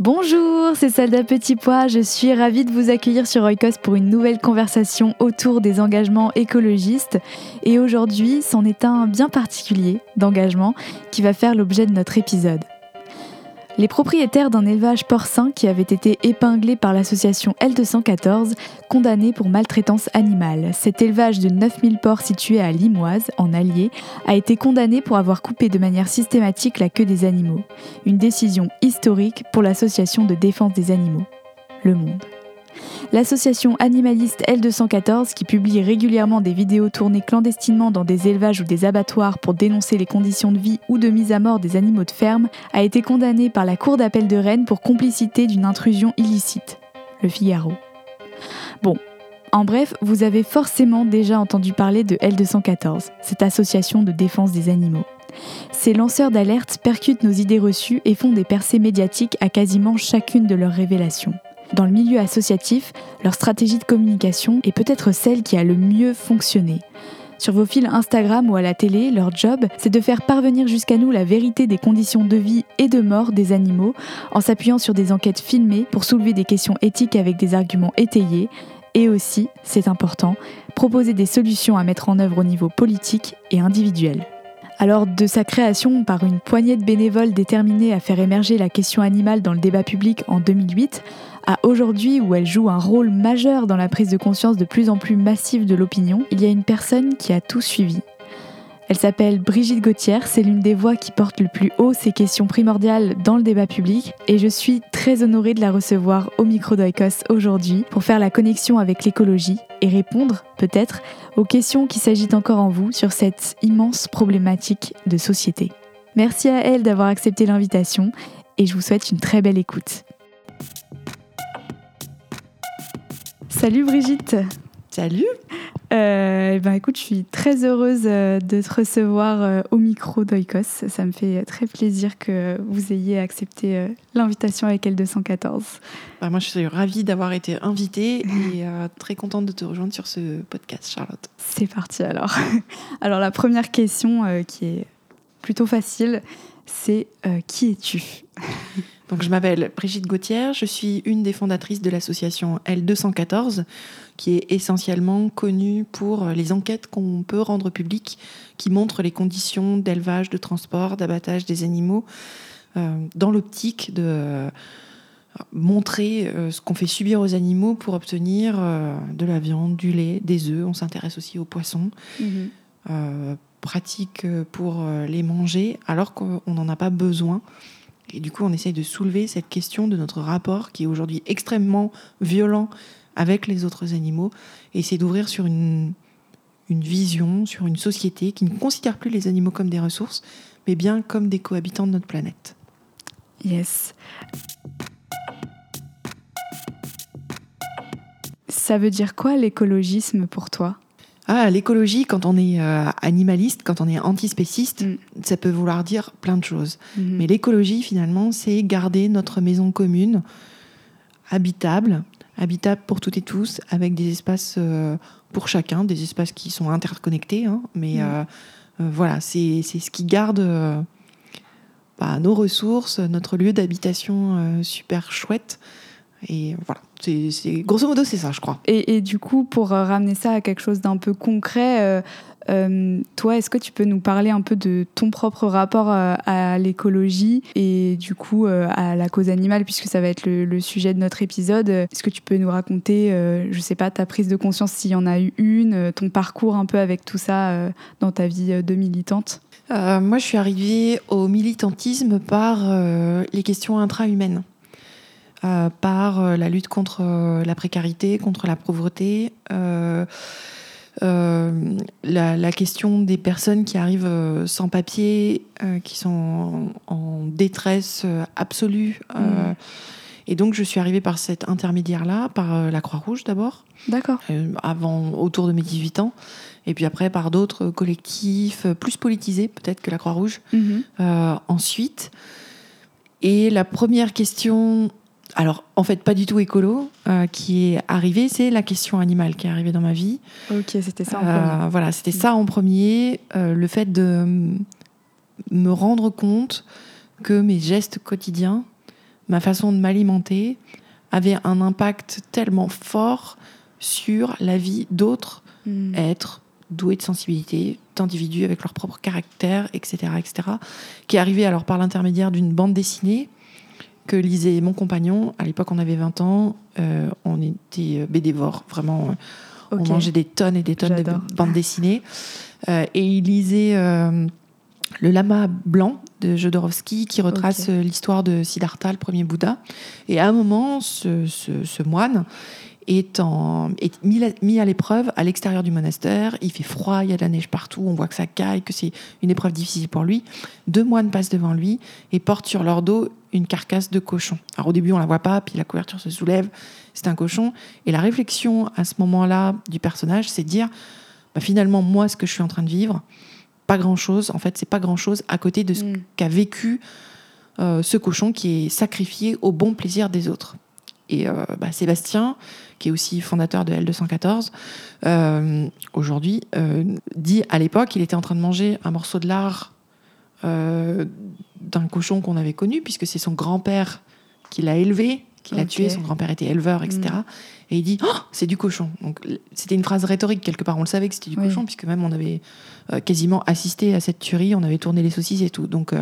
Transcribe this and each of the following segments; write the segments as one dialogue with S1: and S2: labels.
S1: Bonjour, c'est Salda Petit Pois. Je suis ravie de vous accueillir sur Oikos pour une nouvelle conversation autour des engagements écologistes. Et aujourd'hui, c'en est un bien particulier d'engagement qui va faire l'objet de notre épisode. Les propriétaires d'un élevage porcin qui avait été épinglé par l'association L214, condamné pour maltraitance animale. Cet élevage de 9000 porcs situé à Limoise, en Allier, a été condamné pour avoir coupé de manière systématique la queue des animaux. Une décision historique pour l'association de défense des animaux. Le Monde. L'association animaliste L214, qui publie régulièrement des vidéos tournées clandestinement dans des élevages ou des abattoirs pour dénoncer les conditions de vie ou de mise à mort des animaux de ferme, a été condamnée par la Cour d'appel de Rennes pour complicité d'une intrusion illicite. Le Figaro. Bon, en bref, vous avez forcément déjà entendu parler de L214, cette association de défense des animaux. Ces lanceurs d'alerte percutent nos idées reçues et font des percées médiatiques à quasiment chacune de leurs révélations. Dans le milieu associatif, leur stratégie de communication est peut-être celle qui a le mieux fonctionné. Sur vos fils Instagram ou à la télé, leur job, c'est de faire parvenir jusqu'à nous la vérité des conditions de vie et de mort des animaux, en s'appuyant sur des enquêtes filmées pour soulever des questions éthiques avec des arguments étayés, et aussi, c'est important, proposer des solutions à mettre en œuvre au niveau politique et individuel. Alors de sa création par une poignée de bénévoles déterminés à faire émerger la question animale dans le débat public en 2008, à aujourd'hui où elle joue un rôle majeur dans la prise de conscience de plus en plus massive de l'opinion, il y a une personne qui a tout suivi. Elle s'appelle Brigitte Gauthier, c'est l'une des voix qui porte le plus haut ces questions primordiales dans le débat public et je suis très honorée de la recevoir au micro d'Oikos aujourd'hui pour faire la connexion avec l'écologie et répondre peut-être aux questions qui s'agitent encore en vous sur cette immense problématique de société. Merci à elle d'avoir accepté l'invitation et je vous souhaite une très belle écoute. Salut Brigitte
S2: Salut
S1: euh, eh ben écoute, je suis très heureuse euh, de te recevoir euh, au micro d'Oikos. Ça me fait très plaisir que vous ayez accepté l'invitation avec L214.
S2: Bah, moi, je suis ravie d'avoir été invitée et très contente de te rejoindre sur ce podcast, Charlotte.
S1: C'est parti alors. Alors la première question qui est plutôt facile, c'est qui es-tu?
S2: Donc, je m'appelle Brigitte Gauthier, je suis une des fondatrices de l'association L214, qui est essentiellement connue pour les enquêtes qu'on peut rendre publiques, qui montrent les conditions d'élevage, de transport, d'abattage des animaux, euh, dans l'optique de euh, montrer euh, ce qu'on fait subir aux animaux pour obtenir de la viande, du lait, des œufs. On s'intéresse aussi aux poissons. Mhm. pratique pour les manger alors qu'on n'en a pas besoin. Et du coup, on essaye de soulever cette question de notre rapport qui est aujourd'hui extrêmement violent avec les autres animaux et essayer d'ouvrir sur une, une vision, sur une société qui ne considère plus les animaux comme des ressources, mais bien comme des cohabitants de notre planète.
S1: Yes. Ça veut dire quoi l'écologisme pour toi?
S2: Ah, l'écologie, quand on est euh, animaliste, quand on est antispéciste, mm. ça peut vouloir dire plein de choses. Mm-hmm. Mais l'écologie, finalement, c'est garder notre maison commune habitable, habitable pour toutes et tous, avec des espaces pour chacun, des espaces qui sont interconnectés. Hein, mais mm. voilà, c'est ce qui garde bah, nos ressources, notre lieu d'habitation super chouette. Et voilà, c'est grosso modo c'est ça, je crois.
S1: Et, et, du coup, pour ramener ça à quelque chose d'un peu concret, euh, toi, est-ce que tu peux nous parler un peu de ton propre rapport euh, à, l'écologie et du coup euh, à la cause animale, puisque ça va être le, sujet de notre épisode Est-ce que tu peux nous raconter, je sais pas, ta prise de conscience s'il y en a eu une, ton parcours un peu avec tout ça dans ta vie de militante?
S2: Moi, je suis arrivée au militantisme par les questions intra-humaines. Par la lutte contre la précarité, contre la pauvreté, euh, la, question des personnes qui arrivent euh, sans papier, euh, qui sont en, détresse absolue. Mm. Et donc, je suis arrivée par cet intermédiaire-là, par la Croix-Rouge d'abord.
S1: D'accord.
S2: avant, autour de mes 18 ans. Et puis après, par d'autres collectifs plus politisés, peut-être que la Croix-Rouge. Mm-hmm. ensuite. Et la première question alors en fait pas du tout écolo, euh, qui est arrivé, c'est la question animale qui est arrivée dans ma vie.
S1: Ok, c'était ça en
S2: euh, premier. voilà, c'était ça en premier, euh, le fait de me rendre compte que mes gestes quotidiens, ma façon de m'alimenter, avaient un impact tellement fort sur la vie d'autres hmm. êtres doués de sensibilité, d'individus avec leur propre caractère, etc., etc., qui est arrivé alors par l'intermédiaire d'une bande dessinée que lisait mon compagnon. À l'époque, on avait 20 ans. Euh, on était euh, bédévores, vraiment. Euh, on mangeait des tonnes et des tonnes de bandes dessinées. et il lisait Le Lama Blanc de Jodorowsky, qui retrace l'histoire de Siddhartha, le premier Bouddha. Et à un moment, ce, ce moine, est, en, est mis, à l'épreuve à l'extérieur du monastère. Il fait froid, il y a de la neige partout, on voit que ça caille, que c'est une épreuve difficile pour lui. Deux moines passent devant lui et portent sur leur dos une carcasse de cochon. Alors au début, on la voit pas, puis la couverture se soulève, c'est un cochon. Et la réflexion à ce moment-là du personnage, c'est de dire, bah, finalement, moi, ce que je suis en train de vivre, pas grand-chose. En fait, c'est pas grand-chose à côté de ce mm. qu'a vécu euh, ce cochon qui est sacrifié au bon plaisir des autres. Et euh, bah, Sébastien, qui est aussi fondateur de L214, euh, aujourd'hui, dit à l'époque qu'il était en train de manger un morceau de lard d'un cochon qu'on avait connu, puisque c'est son grand-père qui l'a élevé, qui l'a tué, son grand-père était éleveur, etc. Mm. Et il dit oh, c'est du cochon. Donc c'était une phrase rhétorique quelque part. On le savait que c'était du cochon puisque même on avait quasiment assisté à cette tuerie, on avait tourné les saucisses et tout. Donc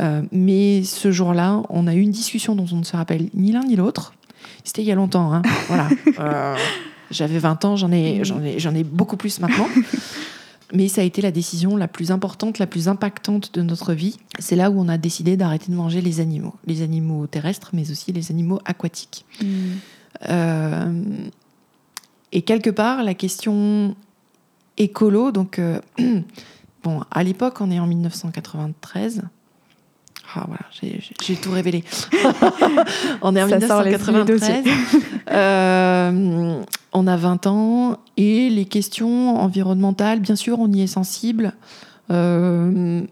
S2: euh, mais ce jour-là, on a eu une discussion dont on ne se rappelle ni l'un ni l'autre. C'était il y a longtemps. Hein. voilà. Euh, j'avais 20 ans, j'en ai, j'en ai, j'en ai beaucoup plus maintenant. Mais ça a été la décision la plus importante, la plus impactante de notre vie. C'est là où on a décidé d'arrêter de manger les animaux. Les animaux terrestres, mais aussi les animaux aquatiques. Mm. Euh, et quelque part, la question écolo, donc, bon, à l'époque, on est en 1993. Ah voilà, j'ai tout révélé. on est en 1993. Euh, on a 20 ans et les questions environnementales, bien sûr, on y est sensible. Euh,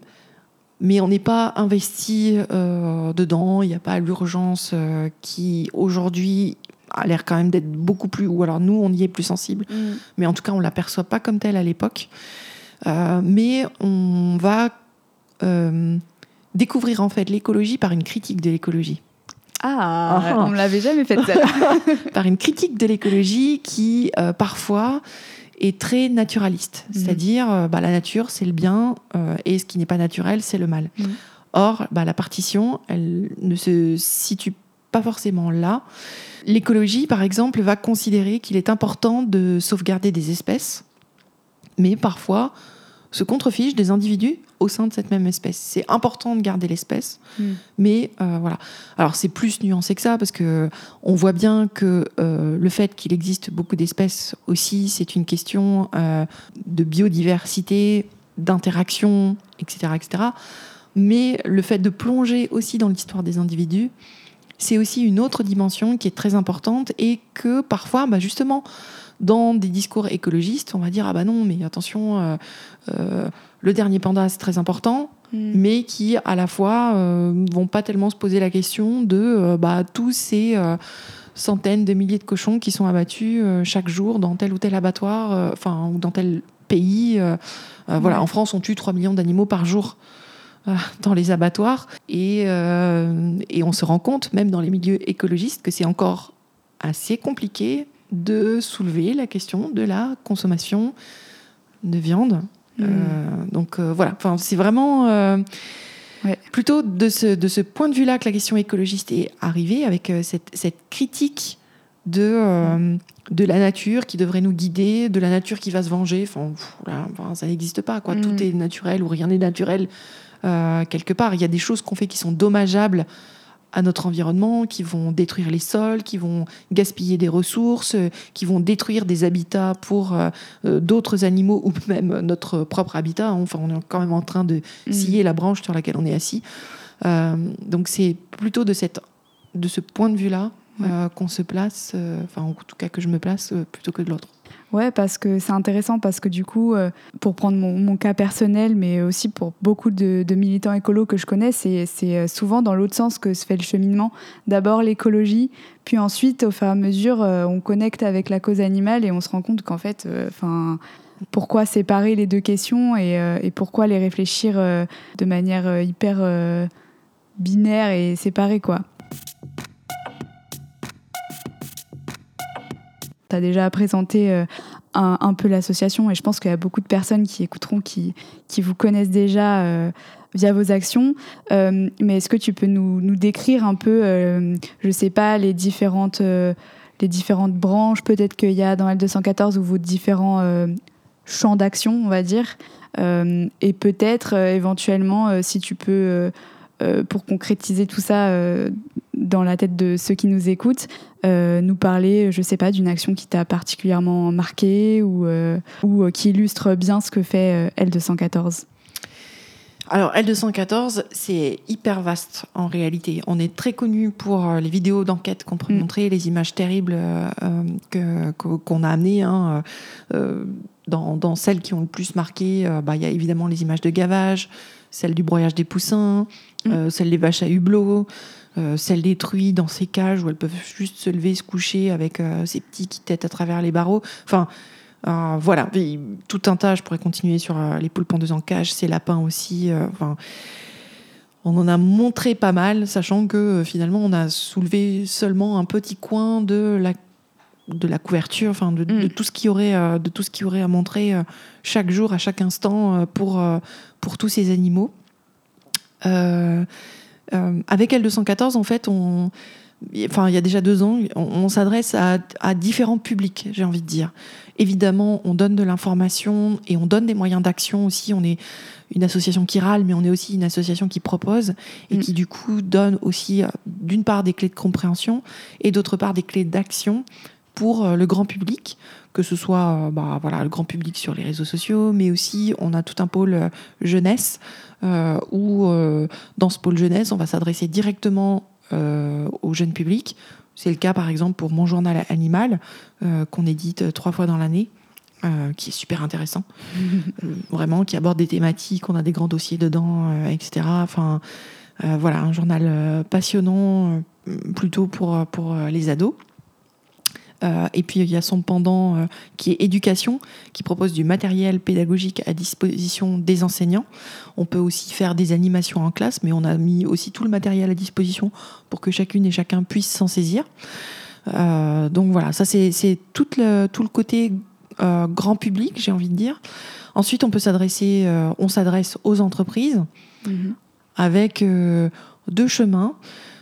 S2: mais on n'est pas investi euh, dedans. Il n'y a pas l'urgence qui aujourd'hui a l'air quand même d'être beaucoup plus. Ou alors nous, on y est plus sensible. Mm. Mais en tout cas, on l'aperçoit pas comme tel à l'époque. mais on va découvrir en fait l'écologie par une critique de l'écologie.
S1: Ah, ah. on ne l'avait jamais fait ça.
S2: par une critique de l'écologie qui euh, parfois est très naturaliste, mhm. c'est-à-dire euh, bah, la nature c'est le bien euh, et ce qui n'est pas naturel c'est le mal. Mhm. Or, bah, la partition, elle ne se situe pas forcément là. L'écologie, par exemple, va considérer qu'il est important de sauvegarder des espèces, mais parfois se contrefiche des individus au sein de cette même espèce. C'est important de garder l'espèce, hmm. mais euh, voilà. Alors c'est plus nuancé que ça parce que on voit bien que euh, le fait qu'il existe beaucoup d'espèces aussi, c'est une question euh, de biodiversité, d'interaction, etc., etc. Mais le fait de plonger aussi dans l'histoire des individus, c'est aussi une autre dimension qui est très importante et que parfois, bah justement, dans des discours écologistes, on va dire ah bah non, mais attention, euh, euh, le dernier panda c'est très important, hmm. mais qui à la fois euh, vont pas tellement se poser la question de bah tous ces centaines de milliers de cochons qui sont abattus chaque jour dans tel ou tel abattoir, enfin, ou dans tel pays. Voilà, en France, on tue 3 millions d'animaux par jour dans les abattoirs. Et, et, on se rend compte, même dans les milieux écologistes, que c'est encore assez compliqué de soulever la question de la consommation de viande. Mmh. donc voilà, enfin, c'est vraiment Plutôt de ce, de ce point de vue-là que la question écologiste est arrivée, avec euh, cette, cette critique de, euh, de la nature qui devrait nous guider, de la nature qui va se venger. Enfin, ça n'existe pas. Quoi. Tout mm. est naturel ou rien n'est naturel euh, quelque part. Il y a des choses qu'on fait qui sont dommageables à notre environnement, qui vont détruire les sols, qui vont gaspiller des ressources, qui vont détruire des habitats pour euh, euh, d'autres animaux ou même notre propre habitat. Enfin, on est quand même en train de mm. scier la branche sur laquelle on est assis. Euh, donc c'est plutôt de, cette, de ce point de vue-là qu'on se place, enfin en tout cas que je me place plutôt que de l'autre.
S1: Ouais, parce que c'est intéressant parce que du coup, euh, pour prendre mon, cas personnel, mais aussi pour beaucoup de, militants écolos que je connais, c'est euh, souvent dans l'autre sens que se fait le cheminement. D'abord l'écologie, puis ensuite, au fur et à mesure, euh, on connecte avec la cause animale et on se rend compte qu'en fait, enfin pourquoi séparer les deux questions et, et pourquoi les réfléchir de manière hyper binaire et séparée, quoi. Tu as déjà présenté euh, un, peu l'association et je pense qu'il y a beaucoup de personnes qui écouteront qui, vous connaissent déjà euh, via vos actions. Euh, mais est-ce que tu peux nous, nous décrire un peu, je ne sais pas, les différentes, les différentes branches peut-être qu'il y a dans L214 ou vos différents champs d'action, on va dire Et peut-être éventuellement, si tu peux, pour concrétiser tout ça dans la tête de ceux qui nous écoutent, euh, nous parler, je sais pas, d'une action qui t'a particulièrement marqué ou, euh, ou euh, qui illustre bien ce que fait L214
S2: alors, L214, c'est hyper vaste en réalité. On est très connu pour les vidéos d'enquête qu'on peut mm. montrer, les images terribles qu'on a amenées. Hein, dans, dans, celles qui ont le plus marqué, bah, il y a évidemment les images de gavage, celles du broyage des poussins, mm. celles des vaches à hublot, euh, celles détruites dans ces cages où elles peuvent juste se lever, se coucher avec euh, ces petits qui têtent à travers les barreaux. Enfin, euh, voilà, tout un tas. Je pourrais continuer sur les poules pondeuses en cage, ces lapins aussi. Enfin, on en a montré pas mal, sachant que finalement, on a soulevé seulement un petit coin de la de la couverture, enfin de, mm. tout ce qui aurait, de tout ce qui aurait à montrer chaque jour, à chaque instant pour pour tous ces animaux. Euh, avec L214, en fait, on, enfin, il y a déjà deux ans, on, s'adresse à, différents publics, j'ai envie de dire. Évidemment, on donne de l'information et on donne des moyens d'action aussi. On est une association qui râle, mais on est aussi une association qui propose et mm. qui, du coup, donne aussi, euh, d'une part, des clés de compréhension et d'autre part, des clés d'action pour euh, le grand public, que ce soit bah, voilà, le grand public sur les réseaux sociaux, mais aussi on a tout un pôle jeunesse euh, où euh, dans ce pôle jeunesse, on va s'adresser directement euh, au jeune public. C'est le cas par exemple pour mon journal animal qu'on édite trois fois dans l'année. qui est super intéressant, vraiment, qui aborde des thématiques, on a des grands dossiers dedans, etc. Enfin, voilà, un journal passionnant, plutôt pour, pour les ados. Euh, et puis il y a son pendant euh, qui est éducation, qui propose du matériel pédagogique à disposition des enseignants. On peut aussi faire des animations en classe, mais on a mis aussi tout le matériel à disposition pour que chacune et chacun puisse s'en saisir. Euh, donc voilà, ça c'est tout le, tout le côté grand public, j'ai envie de dire. Ensuite, on peut s'adresser, on s'adresse aux entreprises mm-hmm. avec deux chemins.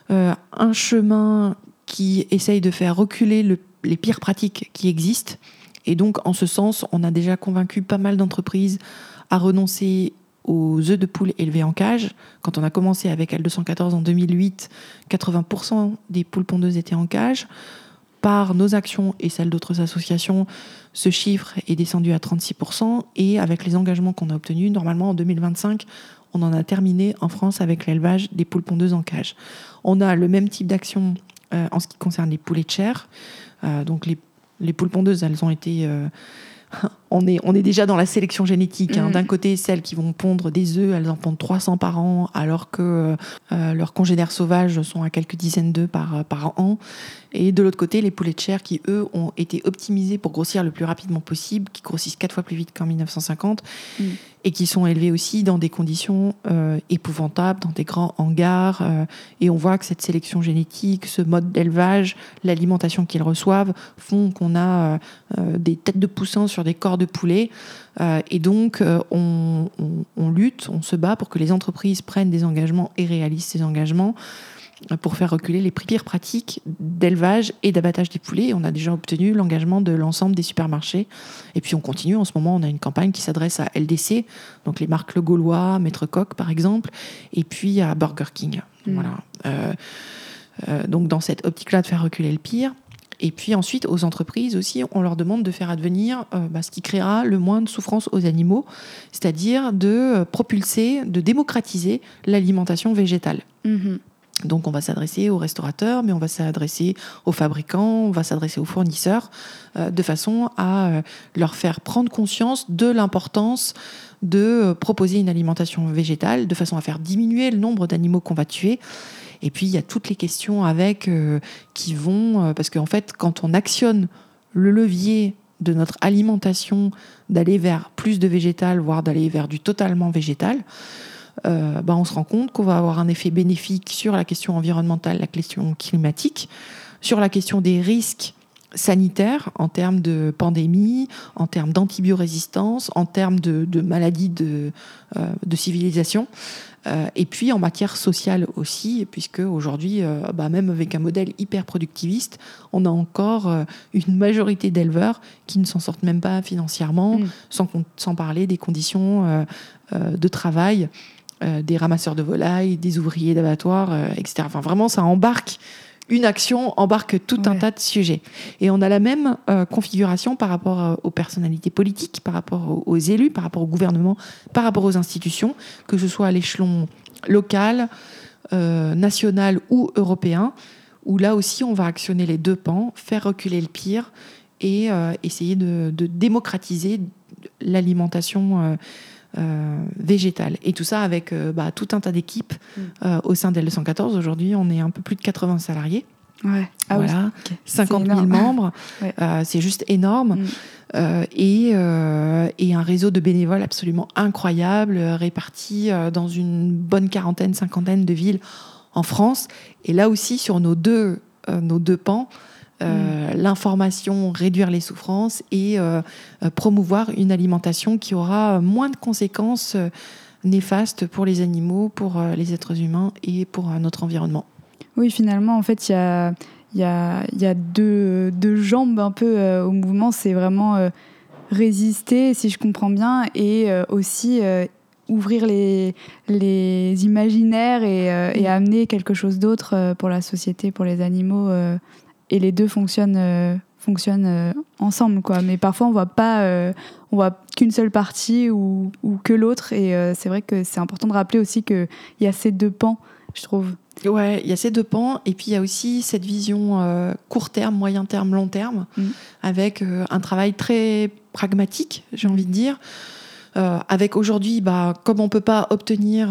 S2: un chemin qui essaye de faire reculer le les pires pratiques qui existent. Et donc, en ce sens, on a déjà convaincu pas mal d'entreprises à renoncer aux œufs de poule élevés en cage. Quand on a commencé avec L214 en 2008, 80% des poules pondeuses étaient en cage. Par nos actions et celles d'autres associations, ce chiffre est descendu à 36%. Et avec les engagements qu'on a obtenus, normalement en 2025, on en a terminé en France avec l'élevage des poules pondeuses en cage. On a le même type d'action euh, en ce qui concerne les poulets de chair. Euh, donc les, les, poules pondeuses, elles ont été euh, on est, on est déjà dans la sélection génétique. Hein. Mm. D'un côté, celles qui vont pondre des œufs, elles en pondent 300 par an, alors que leurs congénères sauvages sont à quelques dizaines d'œufs par, par an. Et de l'autre côté, les poulets de chair qui, eux, ont été optimisés pour grossir le plus rapidement possible, qui grossissent quatre fois plus vite qu'en 1950, mm. et qui sont élevés aussi dans des conditions euh, épouvantables, dans des grands hangars. Euh, et on voit que cette sélection génétique, ce mode d'élevage, l'alimentation qu'ils reçoivent, font qu'on a euh, des têtes de poussins sur des corps de poulets. et donc, on, on lutte, on se bat pour que les entreprises prennent des engagements et réalisent ces engagements pour faire reculer les pires pratiques d'élevage et d'abattage des poulets. On a déjà obtenu l'engagement de l'ensemble des supermarchés. Et puis on continue. En ce moment, on a une campagne qui s'adresse à LDC, donc les marques Le Gaulois, Maître Coq par exemple, et puis à Burger King. Mm. Voilà. Euh, euh, donc dans cette optique-là de faire reculer le pire. Et puis ensuite, aux entreprises aussi, on leur demande de faire advenir euh, bah, ce qui créera le moins de souffrance aux animaux, c'est-à-dire de propulser, de démocratiser l'alimentation végétale. Mm-hmm. Donc on va s'adresser aux restaurateurs, mais on va s'adresser aux fabricants, on va s'adresser aux fournisseurs, euh, de façon à euh, leur faire prendre conscience de l'importance de euh, proposer une alimentation végétale, de façon à faire diminuer le nombre d'animaux qu'on va tuer. Et puis il y a toutes les questions avec qui vont, parce qu'en fait quand on actionne le levier de notre alimentation, d'aller vers plus de végétal, voire d'aller vers du totalement végétal, euh, bah, on se rend compte qu'on va avoir un effet bénéfique sur la question environnementale, la question climatique, sur la question des risques sanitaires en termes de pandémie, en termes d'antibiorésistance, en termes de, maladies de, euh, de civilisation. Euh, et puis en matière sociale aussi, puisque aujourd'hui, bah, même avec un modèle hyper productiviste, on a encore une majorité d'éleveurs qui ne s'en sortent même pas financièrement, mm. sans, sans, parler des conditions de travail euh, des ramasseurs de volailles, des ouvriers d'abattoirs, euh, etc. Enfin, vraiment, ça embarque une action embarque tout un tas de sujets. Et on a la même euh, configuration par rapport aux personnalités politiques, par rapport aux, élus, par rapport au gouvernement, par rapport aux institutions, que ce soit à l'échelon local, national ou européen, où là aussi on va actionner les deux pans, faire reculer le pire et essayer de, de démocratiser l'alimentation euh, végétale. Et tout ça avec euh, bah, tout un tas d'équipes mm. euh, au sein d'L 114. Aujourd'hui, on est un peu plus de 80 salariés.
S1: Ouais.
S2: Ah voilà, 50 000 membres, c'est juste énorme. Mm. et, et, un réseau de bénévoles absolument incroyable, répartis dans une bonne quarantaine, cinquantaine de villes en France. Et là aussi, sur nos deux, nos deux pans, euh, l'information, réduire les souffrances et euh, euh, promouvoir une alimentation qui aura moins de conséquences néfastes pour les animaux, pour les êtres humains et pour notre environnement.
S1: Oui, finalement, en fait, il y a, y a, y a deux, deux, jambes un peu au mouvement. C'est vraiment résister, si je comprends bien, et aussi ouvrir les, les imaginaires et, et, amener quelque chose d'autre pour la société, pour les animaux et les deux fonctionnent, euh, fonctionnent euh, ensemble. Quoi. Mais parfois, on voit pas, euh, on voit qu'une seule partie ou, ou que l'autre. Et c'est vrai que c'est important de rappeler aussi qu'il y a ces deux pans, je trouve.
S2: Ouais, il y a ces deux pans. Et puis, il y a aussi cette vision court terme, moyen terme, long terme, mm. avec un travail très pragmatique, j'ai envie de dire. avec aujourd'hui, bah, comme on ne peut pas obtenir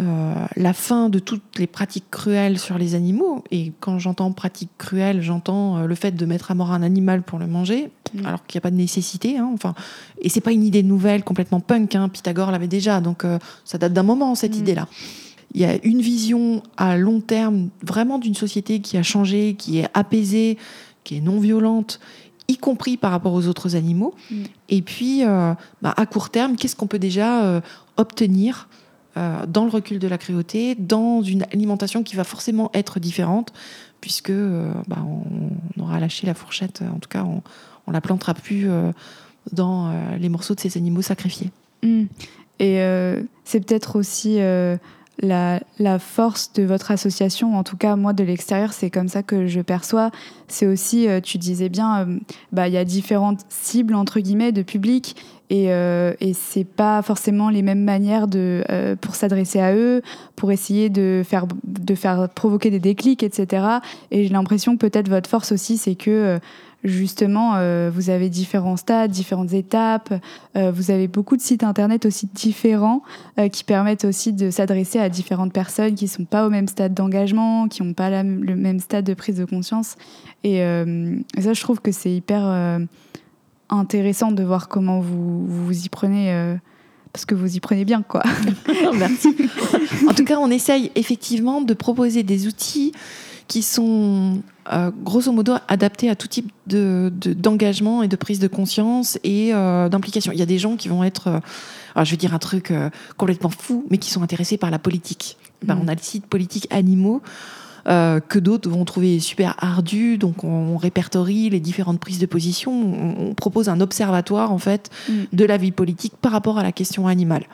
S2: euh, la fin de toutes les pratiques cruelles sur les animaux. Et quand j'entends pratiques cruelles, j'entends euh, le fait de mettre à mort un animal pour le manger, mm. alors qu'il n'y a pas de nécessité. Hein, enfin, et c'est pas une idée nouvelle, complètement punk. Hein, Pythagore l'avait déjà, donc euh, ça date d'un moment cette mm. idée-là. Il y a une vision à long terme, vraiment d'une société qui a changé, qui est apaisée, qui est non violente y compris par rapport aux autres animaux. Mm. Et puis, bah, à court terme, qu'est-ce qu'on peut déjà obtenir euh, dans le recul de la cruauté, dans une alimentation qui va forcément être différente, puisque euh, bah, on, aura lâché la fourchette, en tout cas on, on la plantera plus euh, dans les morceaux de ces animaux sacrifiés.
S1: Mmh. Et c'est peut-être aussi la, la, force de votre association, en tout cas moi de l'extérieur, c'est comme ça que je perçois. C'est aussi, tu disais bien, bah, il y a différentes cibles entre guillemets de public et, euh, et c'est pas forcément les mêmes manières de, euh, pour s'adresser à eux, pour essayer de faire, de faire provoquer des déclics, etc. Et j'ai l'impression peut-être votre force aussi, c'est que justement, euh, vous avez différents stades, différentes étapes. Euh, vous avez beaucoup de sites internet aussi différents euh, qui permettent aussi de s'adresser à différentes personnes qui ne sont pas au même stade d'engagement, qui n'ont pas le même stade de prise de conscience. Et, ça, je trouve que c'est hyper intéressant de voir comment vous vous y prenez parce que vous y prenez bien, quoi.
S2: Merci. en tout cas, on essaye effectivement de proposer des outils qui sont euh, grosso modo adaptés à tout type de, d'engagement et de prise de conscience et euh, d'implication. Il y a des gens qui vont être, euh, je vais dire un truc complètement fou, mais qui sont intéressés par la politique. Ben, mm. On a le site politique animaux. Que d'autres vont trouver super ardu. Donc, on, répertorie les différentes prises de position. On, propose un observatoire, en fait, mm. de la vie politique par rapport à la question animale.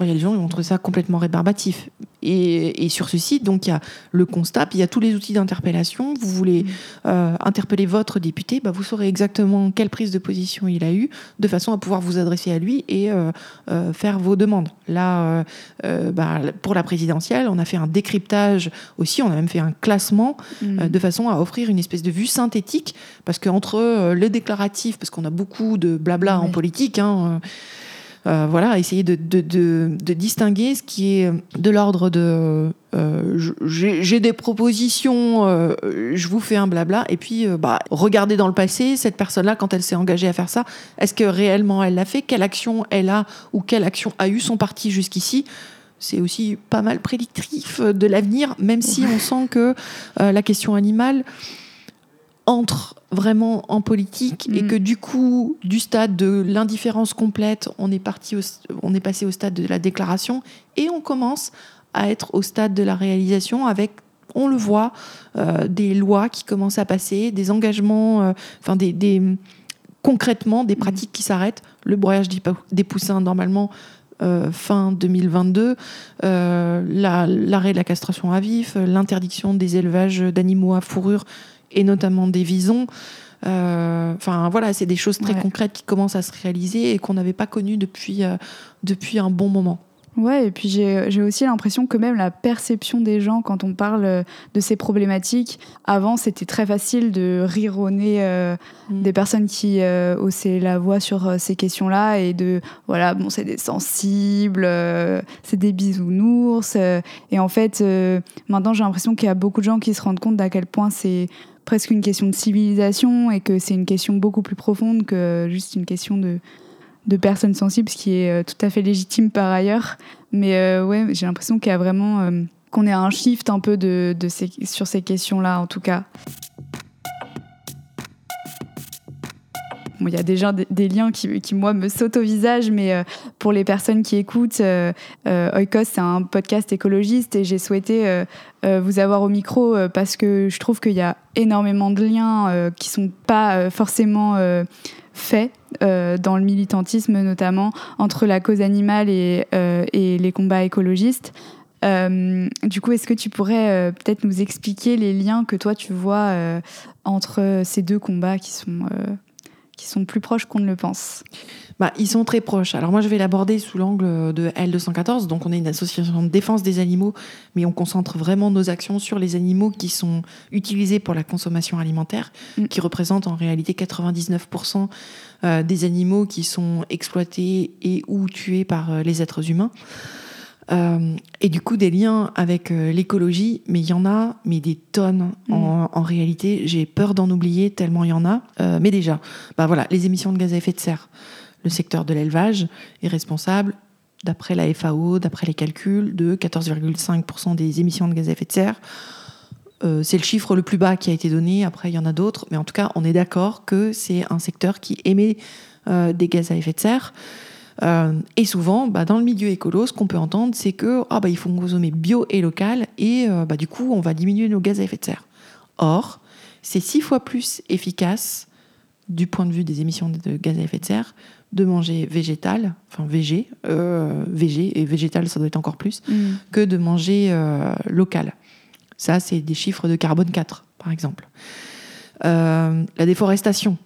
S2: Il y a des gens qui trouver ça complètement rébarbatif. Et, sur ce site, donc il y a le constat, puis il y a tous les outils d'interpellation. Vous voulez euh, interpeller votre député, bah, vous saurez exactement quelle prise de position il a eu, de façon à pouvoir vous adresser à lui et euh, euh, faire vos demandes. Là, bah, pour la présidentielle, on a fait un décryptage aussi, on a même fait un classement mm. de façon à offrir une espèce de vue synthétique, parce qu'entre le déclaratif, parce qu'on a beaucoup de blabla en politique, hein, voilà, essayer de, distinguer ce qui est de l'ordre de euh, j'ai des propositions, euh, je vous fais un blabla, et puis bah, regarder dans le passé, cette personne-là, quand elle s'est engagée à faire ça, est-ce que réellement elle l'a fait? Quelle action elle a ou quelle action a eu son parti jusqu'ici? C'est aussi pas mal prédictif de l'avenir, même si on sent que la question animale entre vraiment en politique et mm. que du coup, du stade de l'indifférence complète, on est, parti on est passé au stade de la déclaration et on commence à être au stade de la réalisation avec on le voit, euh, des lois qui commencent à passer, des engagements, euh, enfin des, concrètement des mm. pratiques qui s'arrêtent. Le broyage des poussins, normalement, euh, fin 2022, l'arrêt de la castration à vif, l'interdiction des élevages d'animaux à fourrure et notamment des visons. Euh, enfin voilà, c'est des choses très concrètes qui commencent à se réaliser et qu'on n'avait pas connues depuis, euh, depuis un bon moment.
S1: Ouais, et puis j'ai aussi l'impression que même la perception des gens quand on parle euh, de ces problématiques, avant c'était très facile de rire au nez mm. des personnes qui haussaient la voix sur ces questions-là et de voilà, bon, c'est des sensibles, c'est des bisounours. et en fait, maintenant j'ai l'impression qu'il y a beaucoup de gens qui se rendent compte d'à quel point c'est presque une question de civilisation et que c'est une question beaucoup plus profonde que juste une question de, de personnes sensibles, ce qui est euh, tout à fait légitime par ailleurs. Mais euh, ouais, j'ai l'impression qu'il y a vraiment euh, qu'on est à un shift un peu de, de sur ces questions-là, en tout cas. Il y a déjà des, liens qui, moi, me sautent au visage, mais euh, pour les personnes qui écoutent, euh, euh, Oikos, c'est un podcast écologiste et j'ai souhaité vous avoir au micro parce que je trouve qu'il y a énormément de liens qui sont pas forcément faits dans le militantisme, notamment entre la cause animale et les combats écologistes. du coup, est-ce que tu pourrais peut-être nous expliquer les liens que toi tu vois entre ces deux combats qui sont qui sont plus proches qu'on ne le pense
S2: bah, Ils sont très proches. Alors moi, je vais l'aborder sous l'angle de L214. Donc on est une association de défense des animaux, mais on concentre vraiment nos actions sur les animaux qui sont utilisés pour la consommation alimentaire, mm. qui représentent en réalité 99% euh, des animaux qui sont exploités et ou tués par euh, les êtres humains. Euh, et du coup, des liens avec euh, l'écologie, mais il y en a, mais des tonnes en, mm. réalité. J'ai peur d'en oublier tellement il y en a. Euh, mais déjà, bah voilà, les émissions de gaz à effet de serre. Le secteur de l'élevage est responsable, d'après la FAO, d'après les calculs, de 14,5% des émissions de gaz à effet de serre. c'est le chiffre le plus bas qui a été donné. Après, il y en a d'autres, mais en tout cas, on est d'accord que c'est un secteur qui émet des gaz à effet de serre. Euh, et souvent, bah, dans le milieu écolo, ce qu'on peut entendre, c'est que ah, bah, il faut consommer bio et local, et euh, bah, du coup, on va diminuer nos gaz à effet de serre. Or, c'est six fois plus efficace du point de vue des émissions de gaz à effet de serre de manger végétal, enfin végé, euh, végé et végétal ça doit être encore plus, mm. que de manger local. Ça, c'est des chiffres de carbone 4, par exemple. la déforestation.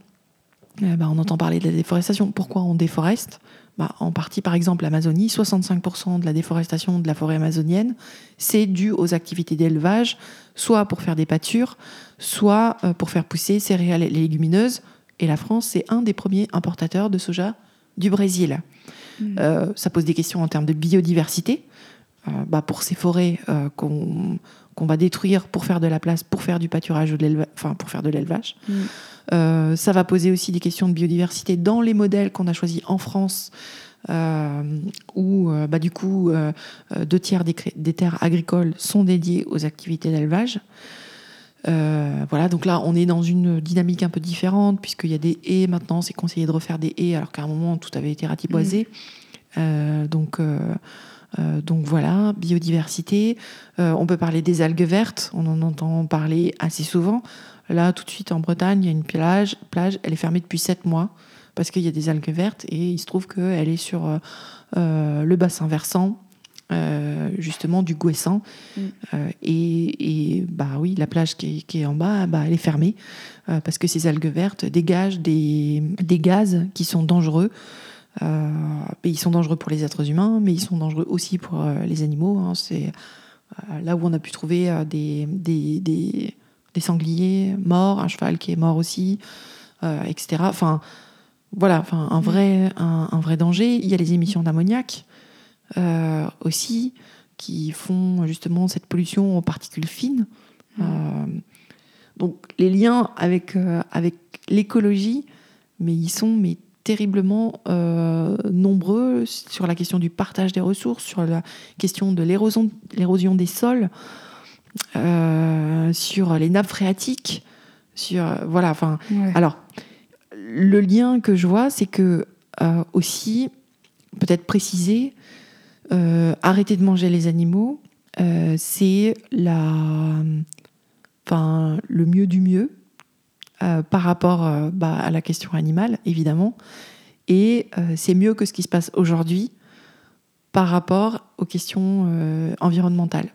S2: Eh ben, on entend parler de la déforestation. Pourquoi on déforeste? Bah, en partie par exemple l'Amazonie, 65% de la déforestation de la forêt amazonienne, c'est dû aux activités d'élevage, soit pour faire des pâtures, soit euh, pour faire pousser céréales et légumineuses. Et la France, c'est un des premiers importateurs de soja du Brésil. Mmh. Euh, ça pose des questions en termes de biodiversité. Euh, bah, pour ces forêts qu'on va détruire pour faire de la place, pour faire du pâturage ou de l'élevage, enfin pour faire de l'élevage. Mmh. Euh, ça va poser aussi des questions de biodiversité dans les modèles qu'on a choisis en France, euh, où euh, bah, du coup deux tiers des, terres agricoles sont dédiées aux activités d'élevage. voilà, donc là, on est dans une dynamique un peu différente, puisqu'il y a des haies maintenant, c'est conseillé de refaire des haies, alors qu'à un moment, tout avait été ratiboisé. Mmh. donc, donc voilà, biodiversité. on peut parler des algues vertes, on en entend parler assez souvent. Là, tout de suite, en Bretagne, il y a une plage, plage elle est fermée depuis 7 mois parce qu'il y a des algues vertes et il se trouve qu'elle est sur euh, euh, le bassin versant. Euh, justement du Gouessant mm. et, bah oui la plage qui est, en bas bah, elle est fermée parce que ces algues vertes dégagent des, des gaz qui sont dangereux ils sont dangereux pour les êtres humains mais ils sont dangereux aussi pour les animaux hein. c'est là où on a pu trouver des, des des sangliers morts, un cheval qui est mort aussi, euh, etc. Enfin, voilà, enfin, un, vrai, un, vrai danger. Il y a les émissions d'ammoniac euh, aussi, qui font justement cette pollution aux particules fines. Euh, donc les liens avec, avec l'écologie, mais ils sont mais terriblement nombreux sur la question du partage des ressources, sur la question de l'érosion des sols. Euh, sur les nappes phréatiques, sur voilà. Enfin, alors le lien que je vois, c'est que euh, aussi peut-être préciser, euh, arrêter de manger les animaux, c'est la, enfin le mieux du mieux par rapport bah, à la question animale, évidemment. Et c'est mieux que ce qui se passe aujourd'hui par rapport aux questions environnementales.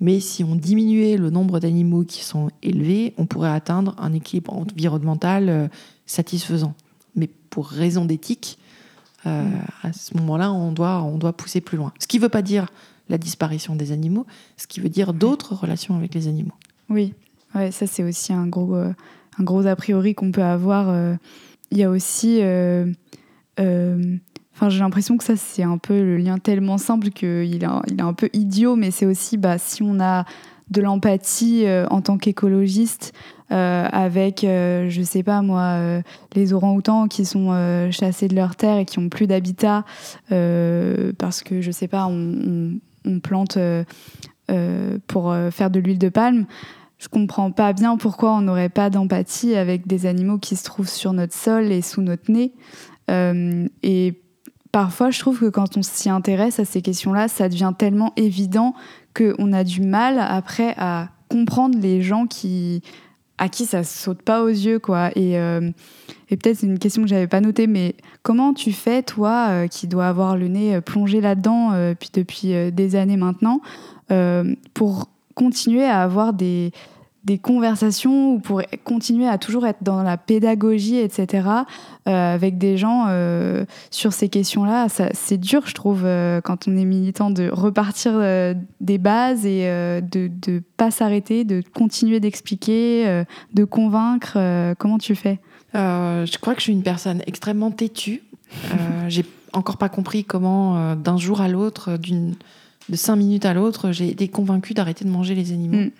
S2: Mais si on diminuait le nombre d'animaux qui sont élevés, on pourrait atteindre un équilibre environnemental euh, satisfaisant. Mais pour raison d'éthique, euh, à ce moment-là, on doit, on doit pousser plus loin. Ce qui ne veut pas dire la disparition des animaux, ce qui veut dire d'autres relations avec les animaux.
S1: Oui, ouais, ça c'est aussi un gros, euh, un gros a priori qu'on peut avoir. Il y a aussi j'ai l'impression que ça, c'est un peu le lien tellement simple qu'il est, il est un peu idiot, mais c'est aussi bah, si on a de l'empathie euh, en tant qu'écologiste euh, avec, euh, je sais pas moi, les orang-outans qui sont chassés de leur terre et qui ont plus d'habitat parce que, je sais pas, on plante pour faire de l'huile de palme je comprends pas bien pourquoi on n'aurait pas d'empathie avec des animaux qui se trouvent sur notre sol et sous notre nez. et parfois, je trouve que quand on s'y intéresse à ces questions-là, ça devient tellement évident qu'on a du mal après à comprendre les gens qui à qui ça saute pas aux yeux quoi et, euh, peut-être c'est une question que j'avais pas notée mais comment tu fais toi euh, qui dois avoir le nez euh, plongé là-dedans puis depuis des années maintenant pour continuer à avoir des des conversations ou pour continuer à toujours être dans la pédagogie, etc., euh, avec des gens euh, sur ces questions-là. C'est dur, je trouve, euh, quand on est militant, de repartir des bases et de ne pas s'arrêter, de continuer d'expliquer, de convaincre. comment tu fais?
S2: Je crois que je suis une personne extrêmement têtue. j'ai encore pas compris comment, d'un jour à l'autre, de cinq minutes à l'autre, j'ai été convaincue d'arrêter de manger les animaux. Mm.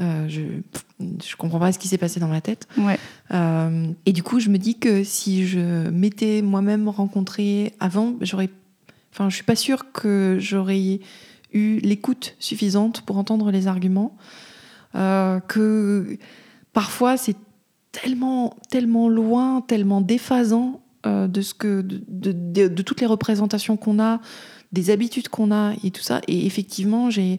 S2: Euh, je je comprends pas ce qui s'est passé dans ma tête. Euh, et du coup, je me dis que si je m'étais moi-même rencontrée avant, j'aurais. Enfin, je suis pas sûre que j'aurais eu l'écoute suffisante pour entendre les arguments. Euh, que parfois, c'est tellement, tellement loin, tellement déphasant de ce que de, de, de toutes les représentations qu'on a, des habitudes qu'on a et tout ça. Et effectivement, j'ai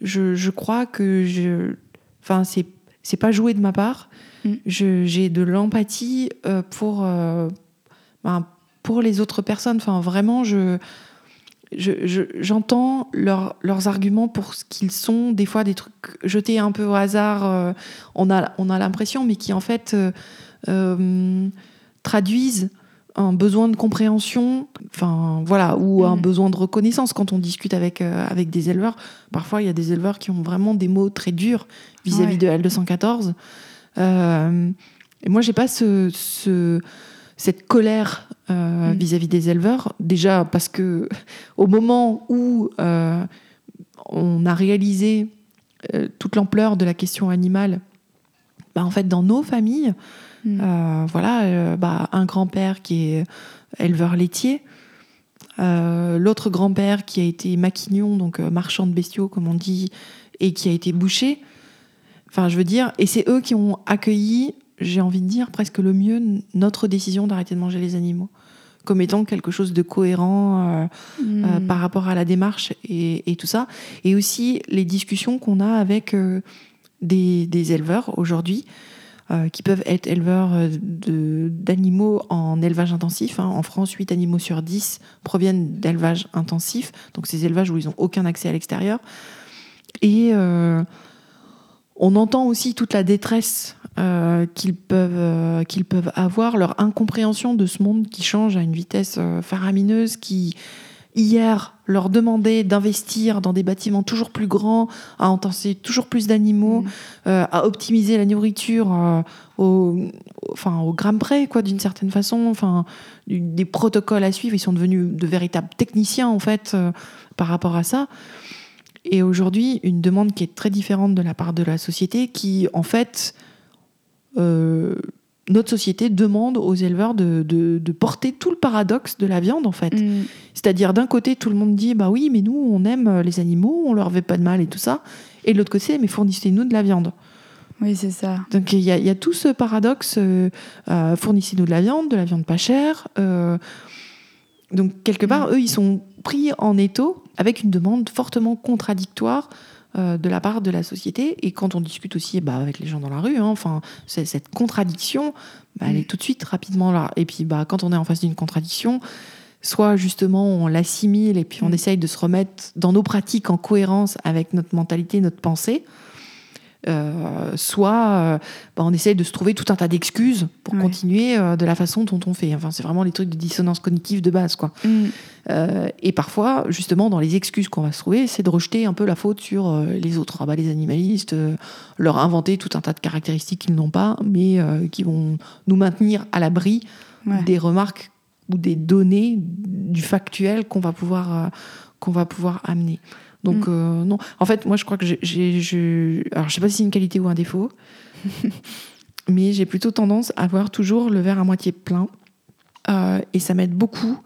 S2: je, crois que je. Enfin, c'est, c'est pas joué de ma part. Mm. j'ai de l'empathie euh, pour, euh, ben, pour les autres personnes. Enfin, vraiment, je. j'entends leurs arguments pour ce qu'ils sont, des fois des trucs jetés un peu au hasard, euh, on a, on a l'impression, mais qui en fait traduisent un besoin de compréhension, enfin voilà, ou un
S1: Mm.
S2: besoin de reconnaissance quand on discute avec, euh, avec des éleveurs. Parfois, il y a des éleveurs qui ont vraiment des mots très durs vis-à-vis
S1: Ouais.
S2: de L214. Euh, et moi, j'ai pas ce, ce- cette colère euh,
S1: Mm.
S2: vis-à-vis des éleveurs. Déjà parce que au moment où on a réalisé toute l'ampleur de la question animale, bah, en fait, dans nos familles, Euh, voilà, euh, bah, un grand-père qui est éleveur laitier, euh, l'autre grand-père qui a été maquignon, donc marchand de bestiaux, comme on dit, et qui a été boucher. Enfin, je veux dire, et c'est eux qui ont accueilli, j'ai envie de dire, presque le mieux notre décision d'arrêter de manger les animaux, comme étant quelque chose de cohérent euh, euh,
S1: Mm.
S2: par rapport à la démarche et, et tout ça. Et aussi les discussions qu'on a avec euh, des, des éleveurs aujourd'hui, euh, qui peuvent être éleveurs euh, d'animaux en élevage intensif. hein. En France, 8 animaux sur 10 proviennent d'élevage intensif, donc ces élevages où ils n'ont aucun accès à l'extérieur. Et euh, on entend aussi toute la détresse qu'ils peuvent, qu'ils peuvent avoir, leur incompréhension de ce monde qui change à une vitesse euh, faramineuse, qui hier leur demandait d'investir dans des bâtiments toujours plus grands, à entasser toujours plus d'animaux,
S1: Mm.
S2: euh, à optimiser la nourriture euh, au, enfin, au gramme près, quoi, d'une certaine façon. Enfin, des protocoles à suivre. Ils sont devenus de véritables techniciens, en fait, euh, par rapport à ça. Et aujourd'hui, une demande qui est très différente de la part de la société, qui, en fait, notre société demande aux éleveurs de, de- de porter tout le paradoxe de la viande, en fait.
S1: Mm.
S2: C'est-à-dire, d'un côté, tout le monde dit, bah oui, mais nous, on aime euh, les animaux, on leur fait pas de mal et tout ça. Et de l'autre côté, mais fournissez-nous de la viande.
S1: Oui, c'est ça.
S2: Donc il y, a- il y a tout ce paradoxe, euh, euh, fournissez-nous de la viande, de la viande pas chère. euh, donc quelque part, eux, ils sont pris en étau avec une demande fortement contradictoire euh, de la part de la société. Et quand on discute aussi bah, avec les gens dans la rue, hein, enfin, cette contradiction, bah, elle est tout de suite rapidement là. Et puis bah, quand on est en face d'une contradiction, soit justement on l'assimile et puis on
S1: Mm.
S2: essaye de se remettre dans nos pratiques en cohérence avec notre mentalité, notre pensée. Euh, soit euh, bah, on essaye de se trouver tout un tas d'excuses pour
S1: Ouais.
S2: continuer euh, de la façon dont on fait. Enfin, c'est vraiment les trucs de dissonance cognitive de base, quoi.
S1: Mm.
S2: Et parfois, justement, dans les excuses qu'on va se trouver, c'est de rejeter un peu la faute sur les autres. Ah bah, les animalistes, leur inventer tout un tas de caractéristiques qu'ils n'ont pas, mais qui vont nous maintenir à l'abri
S1: Ouais.
S2: des remarques ou des données du factuel qu'on va pouvoir euh, qu'on va pouvoir amener. Donc
S1: Mm.
S2: euh, non, en fait, moi je crois que j'ai, je, alors je sais pas si c'est une qualité ou un défaut, mais j'ai plutôt tendance à voir toujours le verre à moitié plein, Euh, et ça m'aide beaucoup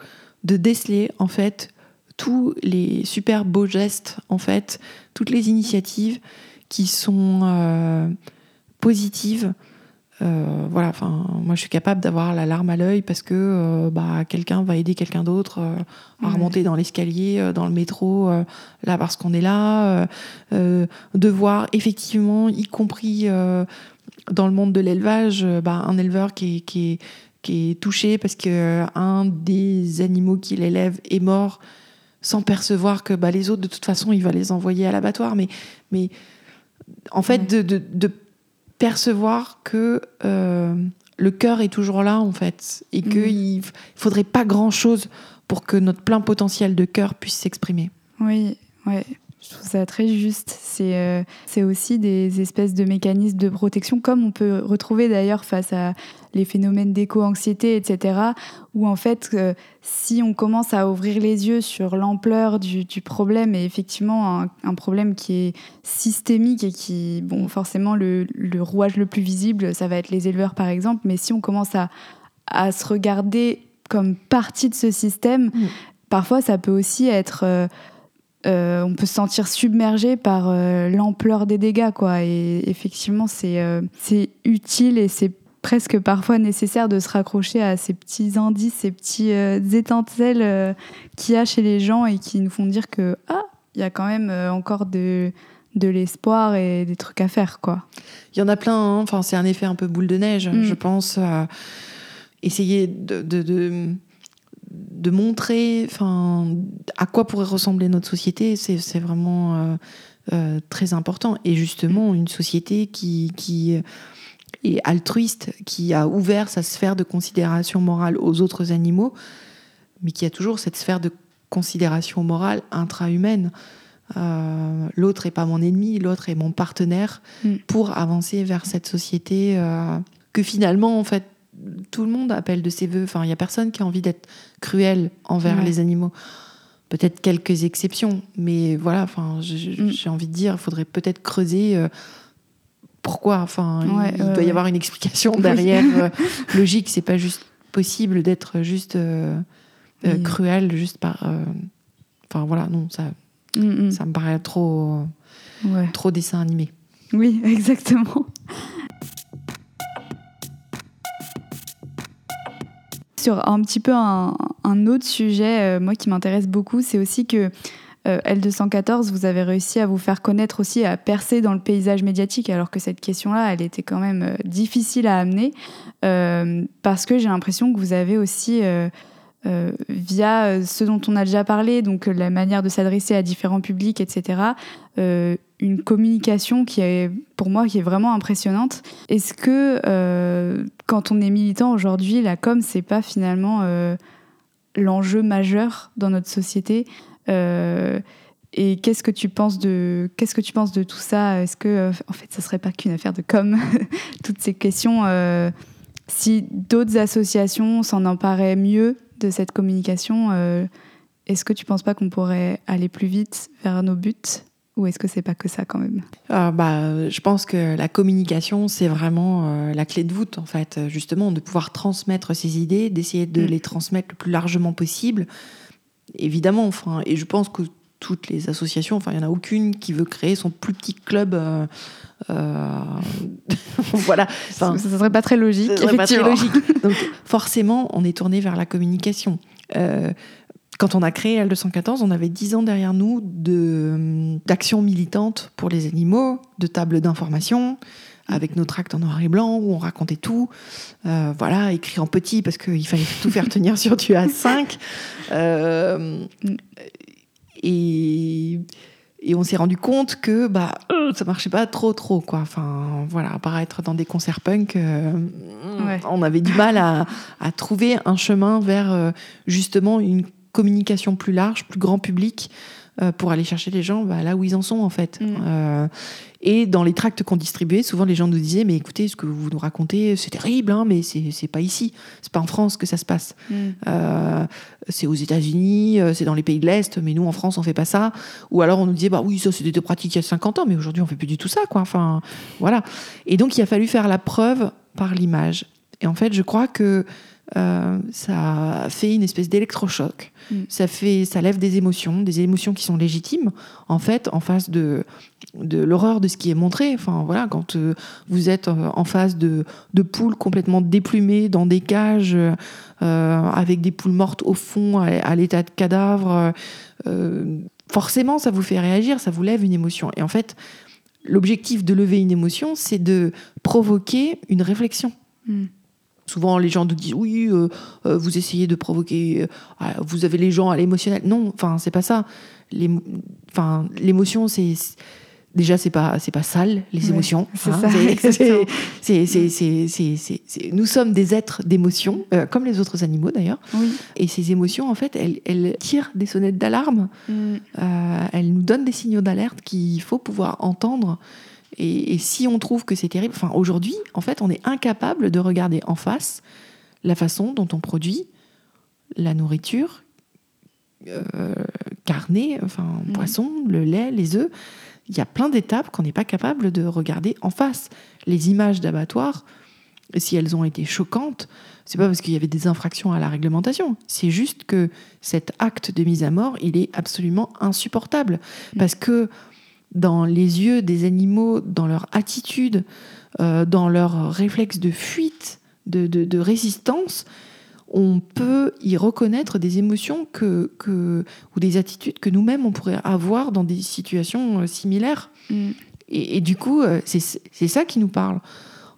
S2: de déceler en fait tous les super beaux gestes, en fait, toutes les initiatives qui sont euh, positives. Euh, voilà, enfin, moi je suis capable d'avoir la larme à l'œil parce que euh, bah, quelqu'un va aider quelqu'un d'autre euh, à
S1: Ouais.
S2: remonter dans l'escalier, dans le métro, là parce qu'on est là, de voir effectivement, y compris dans le monde de l'élevage, bah, un éleveur qui est, qui est, qui est touché parce que un des animaux qu'il élève est mort sans percevoir que bah, les autres, de toute façon, il va les envoyer à l'abattoir. Mais, mais en fait, de, de, de percevoir que euh, le cœur est toujours là, en fait, et
S1: Mhm.
S2: qu'il ne faudrait pas grand-chose pour que notre plein potentiel de cœur puisse s'exprimer.
S1: Oui, ouais. Je trouve ça très juste. C'est euh, c'est aussi des espèces de mécanismes de protection, comme on peut retrouver d'ailleurs face à les phénomènes d'éco-anxiété, etc., où en fait, euh, si on commence à ouvrir les yeux sur l'ampleur du, du problème, et effectivement un, un problème qui est systémique et qui, bon, forcément, le, le rouage le plus visible, ça va être les éleveurs, par exemple, mais si on commence à, à se regarder comme partie de ce système,
S2: Mm.
S1: parfois ça peut aussi être... euh, euh, on peut se sentir submergé par euh, l'ampleur des dégâts, quoi. Et effectivement, c'est euh, c'est utile et c'est presque parfois nécessaire de se raccrocher à ces petits indices, ces petits étincelles qu'il y a chez les gens et qui nous font dire que ah, il y a quand même encore de de l'espoir et des trucs à faire, quoi.
S2: Il y en a plein, hein. enfin, c'est un effet un peu boule de neige,
S1: Mm.
S2: je pense. euh, essayer de, de, de, de montrer à quoi pourrait ressembler notre société, c'est vraiment euh, euh, très important. Et justement, une société qui, qui, et altruiste, qui a ouvert sa sphère de considération morale aux autres animaux, mais qui a toujours cette sphère de considération morale intra-humaine. Euh, l'autre est pas mon ennemi, l'autre est mon partenaire
S1: Mm.
S2: pour avancer vers cette société euh, que finalement, en fait, tout le monde appelle de ses voeux. Enfin, il y a personne qui a envie d'être cruel envers
S1: Ouais.
S2: les animaux. Peut-être quelques exceptions, mais voilà. Enfin,
S1: Mm.
S2: j'ai envie de dire, il faudrait peut-être creuser. euh, pourquoi Enfin, il-
S1: Ouais,
S2: il,
S1: ouais,
S2: doit y avoir une explication
S1: Oui.
S2: derrière euh, logique. C'est pas juste possible d'être juste euh, euh,
S1: Oui.
S2: cruel juste par. Enfin voilà, non, ça,
S1: Mm, mm.
S2: ça me paraît trop, trop dessin animé.
S1: Oui, exactement. Sur un petit peu un, autre sujet, euh, moi qui m'intéresse beaucoup, c'est aussi que euh, L214, vous avez réussi à vous faire connaître aussi, à percer dans le paysage médiatique, alors que cette question-là, elle était quand même euh, difficile à amener, parce que j'ai l'impression que vous avez aussi, via ce dont on a déjà parlé, donc la manière de s'adresser à différents publics, etc., une communication qui est, pour moi, qui est vraiment impressionnante. Est-ce que euh, quand on est militant aujourd'hui, la com, c'est pas finalement euh, l'enjeu majeur dans notre société Euh, Et qu'est-ce que tu penses de qu'est-ce que tu penses de tout ça? Est-ce que en fait, ça serait pas qu'une affaire de com Toutes ces questions. si d'autres associations s'en emparaient mieux de cette communication, est-ce que tu penses pas qu'on pourrait aller plus vite vers nos buts? Ou est-ce que c'est pas que ça quand même?
S2: Euh, bah, je pense que la communication, c'est vraiment euh, la clé de voûte, en fait, justement, de pouvoir transmettre ses idées, d'essayer de
S1: Mm.
S2: les transmettre le plus largement possible. Évidemment, enfin, et je pense que toutes les associations, enfin, il n'y en a aucune qui veut créer son plus petit club. euh, voilà. Enfin,
S1: ça, ça serait pas très logique,
S2: Ce serait pas très
S1: effectivement.
S2: logique. Donc forcément, on est tourné vers la communication. Euh, quand on a créé L214, on avait 10 ans derrière nous de- d'action militante pour les animaux, de tables d'information, avec nos tracts en noir et blanc, où on racontait tout. Euh, voilà, écrit en petit, parce qu'il fallait tout faire tenir sur du A5. Euh, et, et on s'est rendu compte que bah, euh, ça marchait pas trop, trop. Quoi. Enfin, voilà, apparaître dans des concerts punk, euh,
S1: Ouais.
S2: on avait du mal à, à trouver un chemin vers justement une communication plus large, plus grand public, euh, pour aller chercher les gens bah, là où ils en sont en fait.
S1: Mm.
S2: Euh, et dans les tracts qu'on distribuait, souvent les gens nous disaient mais écoutez, ce que vous nous racontez, c'est terrible, hein, mais c'est pas ici, c'est pas en France que ça se passe.
S1: Mm.
S2: Euh, c'est aux États-Unis, c'est dans les pays de l'Est, mais nous en France on fait pas ça. Ou alors on nous disait bah oui ça c'était des pratiques il y a 50 ans, mais aujourd'hui on fait plus du tout ça quoi. Enfin voilà. Et donc il a fallu faire la preuve par l'image. Et en fait je crois que euh, ça fait une espèce d'électrochoc.
S1: Mm.
S2: Ça fait, ça lève des émotions, des émotions qui sont légitimes en fait en face de de l'horreur de ce qui est montré. Enfin voilà, quand euh, vous êtes euh, en face de de poules complètement déplumées dans des cages euh, avec des poules mortes au fond à, à l'état de cadavre, forcément ça vous fait réagir, ça vous lève une émotion. Et en fait, l'objectif de lever une émotion, c'est de provoquer une réflexion.
S1: Mm.
S2: Souvent, les gens nous disent oui, euh, euh, vous essayez de provoquer, euh, vous avez les gens à l'émotionnel. Non, enfin, c'est pas ça. Enfin, l'émotion, c'est déjà c'est pas c'est pas sale les
S1: Ouais,
S2: émotions.
S1: c'est
S2: hein. C'est- Nous sommes des êtres d'émotion, euh, comme les autres animaux d'ailleurs.
S1: Oui.
S2: Et ces émotions, en fait, elles, elles tirent des sonnettes d'alarme.
S1: Mm.
S2: Elles nous donnent des signaux d'alerte qu'il faut pouvoir entendre. Et, et si on trouve que c'est terrible, enfin aujourd'hui, en fait, on est incapable de regarder en face la façon dont on produit la nourriture, euh, carnée, enfin
S1: Mhm.
S2: poisson, le lait, les œufs. Il y a plein d'étapes qu'on n'est pas capable de regarder en face. Les images d'abattoirs, si elles ont été choquantes, c'est pas parce qu'il y avait des infractions à la réglementation. C'est juste que cet acte de mise à mort, il est absolument insupportable. Parce que dans les yeux des animaux, dans leur attitude, euh, dans leur réflexe de fuite, de, de- de résistance, on peut y reconnaître des émotions que, que- ou des attitudes que nous-mêmes on pourrait avoir dans des situations euh, similaires.
S1: Mm.
S2: Et, et du coup, euh, c'est c'est ça qui nous parle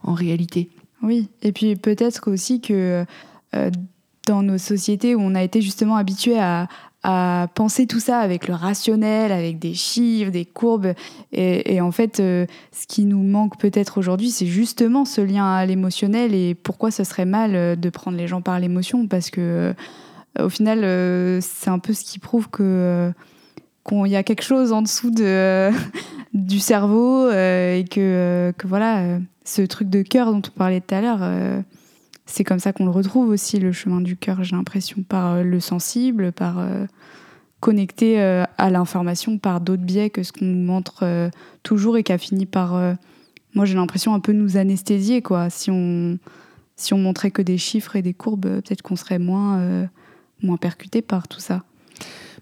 S2: en réalité.
S1: Oui, et puis peut-être aussi que euh, dans nos sociétés où on a été justement habitué à, à penser tout ça avec le rationnel, avec des chiffres, des courbes. Et, en fait, euh, ce qui nous manque peut-être aujourd'hui, c'est justement ce lien à l'émotionnel et pourquoi ce serait mal euh, de prendre les gens par l'émotion. Parce que, euh, au final, c'est un peu ce qui prouve que qu'il y a quelque chose en dessous de, du cerveau et que, que voilà, ce truc de cœur dont on parlait tout à l'heure c'est comme ça qu'on le retrouve aussi, le chemin du cœur, j'ai l'impression, par euh, le sensible, par euh, connecter euh, à l'information par d'autres biais que ce qu'on nous montre toujours et qui a fini par, moi j'ai l'impression, un peu nous anesthésier. Quoi. Si, on, si on montrait que des chiffres et des courbes, peut-être qu'on serait moins, moins percuté par tout ça.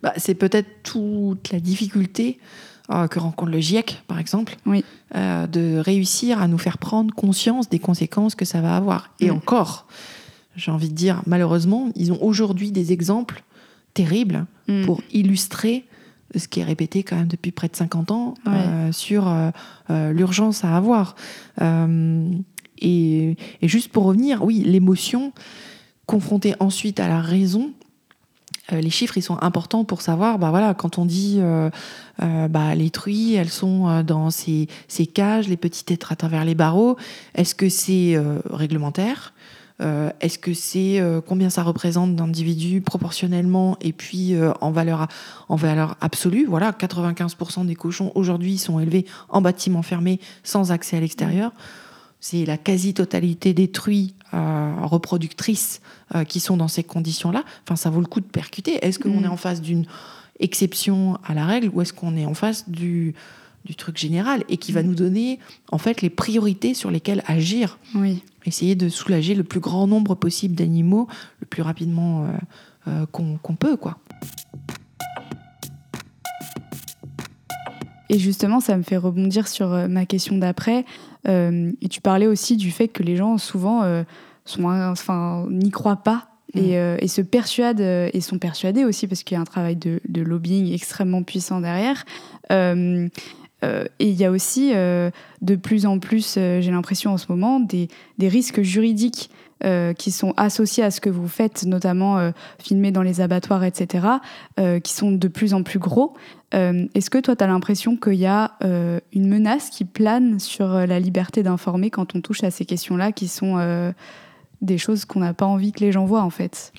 S2: Bah, c'est peut-être toute la difficulté euh, que rencontre le GIEC, par exemple, euh, de réussir à nous faire prendre conscience des conséquences que ça va avoir. Et encore, j'ai envie de dire, malheureusement, ils ont aujourd'hui des exemples terribles mm. pour illustrer ce qui est répété quand même depuis près de 50 ans euh, sur l'urgence à avoir. Et, et, juste pour revenir, oui, l'émotion confrontée ensuite à la raison, les chiffres, ils sont importants pour savoir, bah voilà, quand on dit euh, euh, bah, les truies, elles sont dans ces, cages, les petits êtres à travers les barreaux, est-ce que c'est réglementaire Est-ce que c'est combien ça représente d'individus proportionnellement et puis en, valeur, en valeur absolue? Voilà, 95% des cochons aujourd'hui sont élevés en bâtiment fermé sans accès à l'extérieur. C'est la quasi-totalité des truies euh, reproductrices euh, qui sont dans ces conditions-là. Enfin, ça vaut le coup de percuter. Est-ce qu'on mm. est en face d'une exception à la règle ou est-ce qu'on est en face du, du truc général et qui va mm. nous donner en fait les priorités sur lesquelles agir?
S1: Oui.
S2: Essayer de soulager le plus grand nombre possible d'animaux le plus rapidement euh, qu'on peut, quoi.
S1: Et justement, ça me fait rebondir sur ma question d'après. Euh, et tu parlais aussi du fait que les gens souvent euh, sont, enfin, n'y croient pas et, mm. euh, et, se persuadent et sont persuadés aussi parce qu'il y a un travail de, de lobbying extrêmement puissant derrière. et il y a aussi de plus en plus, j'ai l'impression en ce moment, des, des risques juridiques euh, qui sont associés à ce que vous faites, notamment euh, filmer dans les abattoirs, etc., euh, qui sont de plus en plus gros. Est-ce que toi, tu as l'impression qu'il y a une menace qui plane sur la liberté d'informer quand on touche à ces questions-là, qui sont des choses qu'on n'a pas envie que les gens voient, en fait?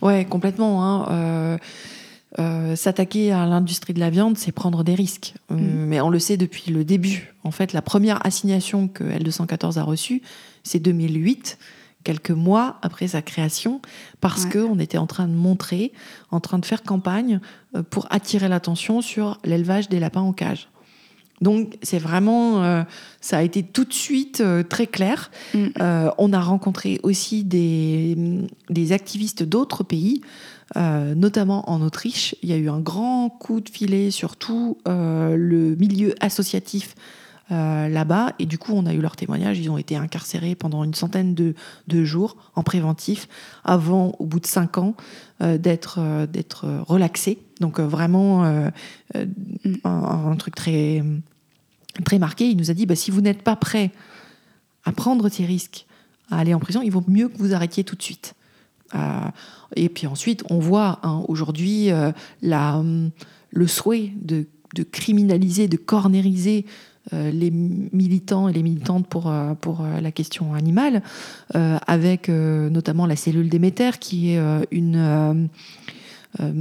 S2: Ouais, complètement. Hein. s'attaquer à l'industrie de la viande, c'est prendre des risques. Mm. Mais on le sait depuis le début. En fait, la première assignation que L214 a reçue, c'est 2008 quelques mois après sa création, parce qu'on était en train de montrer, en train de faire campagne euh, pour attirer l'attention sur l'élevage des lapins en cage. Donc c'est vraiment, euh, ça a été tout de suite euh, très clair. Mm. on a rencontré aussi des, des activistes d'autres pays, notamment en Autriche. Il y a eu un grand coup de filet sur tout le milieu associatif euh, là-bas. Et du coup, on a eu leur témoignage. Ils ont été incarcérés pendant une centaine de, jours en préventif, avant, au bout de cinq ans, euh, d'être euh, d'être relaxés. Donc vraiment un, truc très très marqué. Il nous a dit bah, si vous n'êtes pas prêt à prendre ces risques, à aller en prison, il vaut mieux que vous arrêtiez tout de suite. et puis ensuite, on voit hein, aujourd'hui le souhait de, de criminaliser, de cornériser les militants et les militantes pour, euh, pour euh, la question animale, avec notamment la cellule Déméter, qui est une,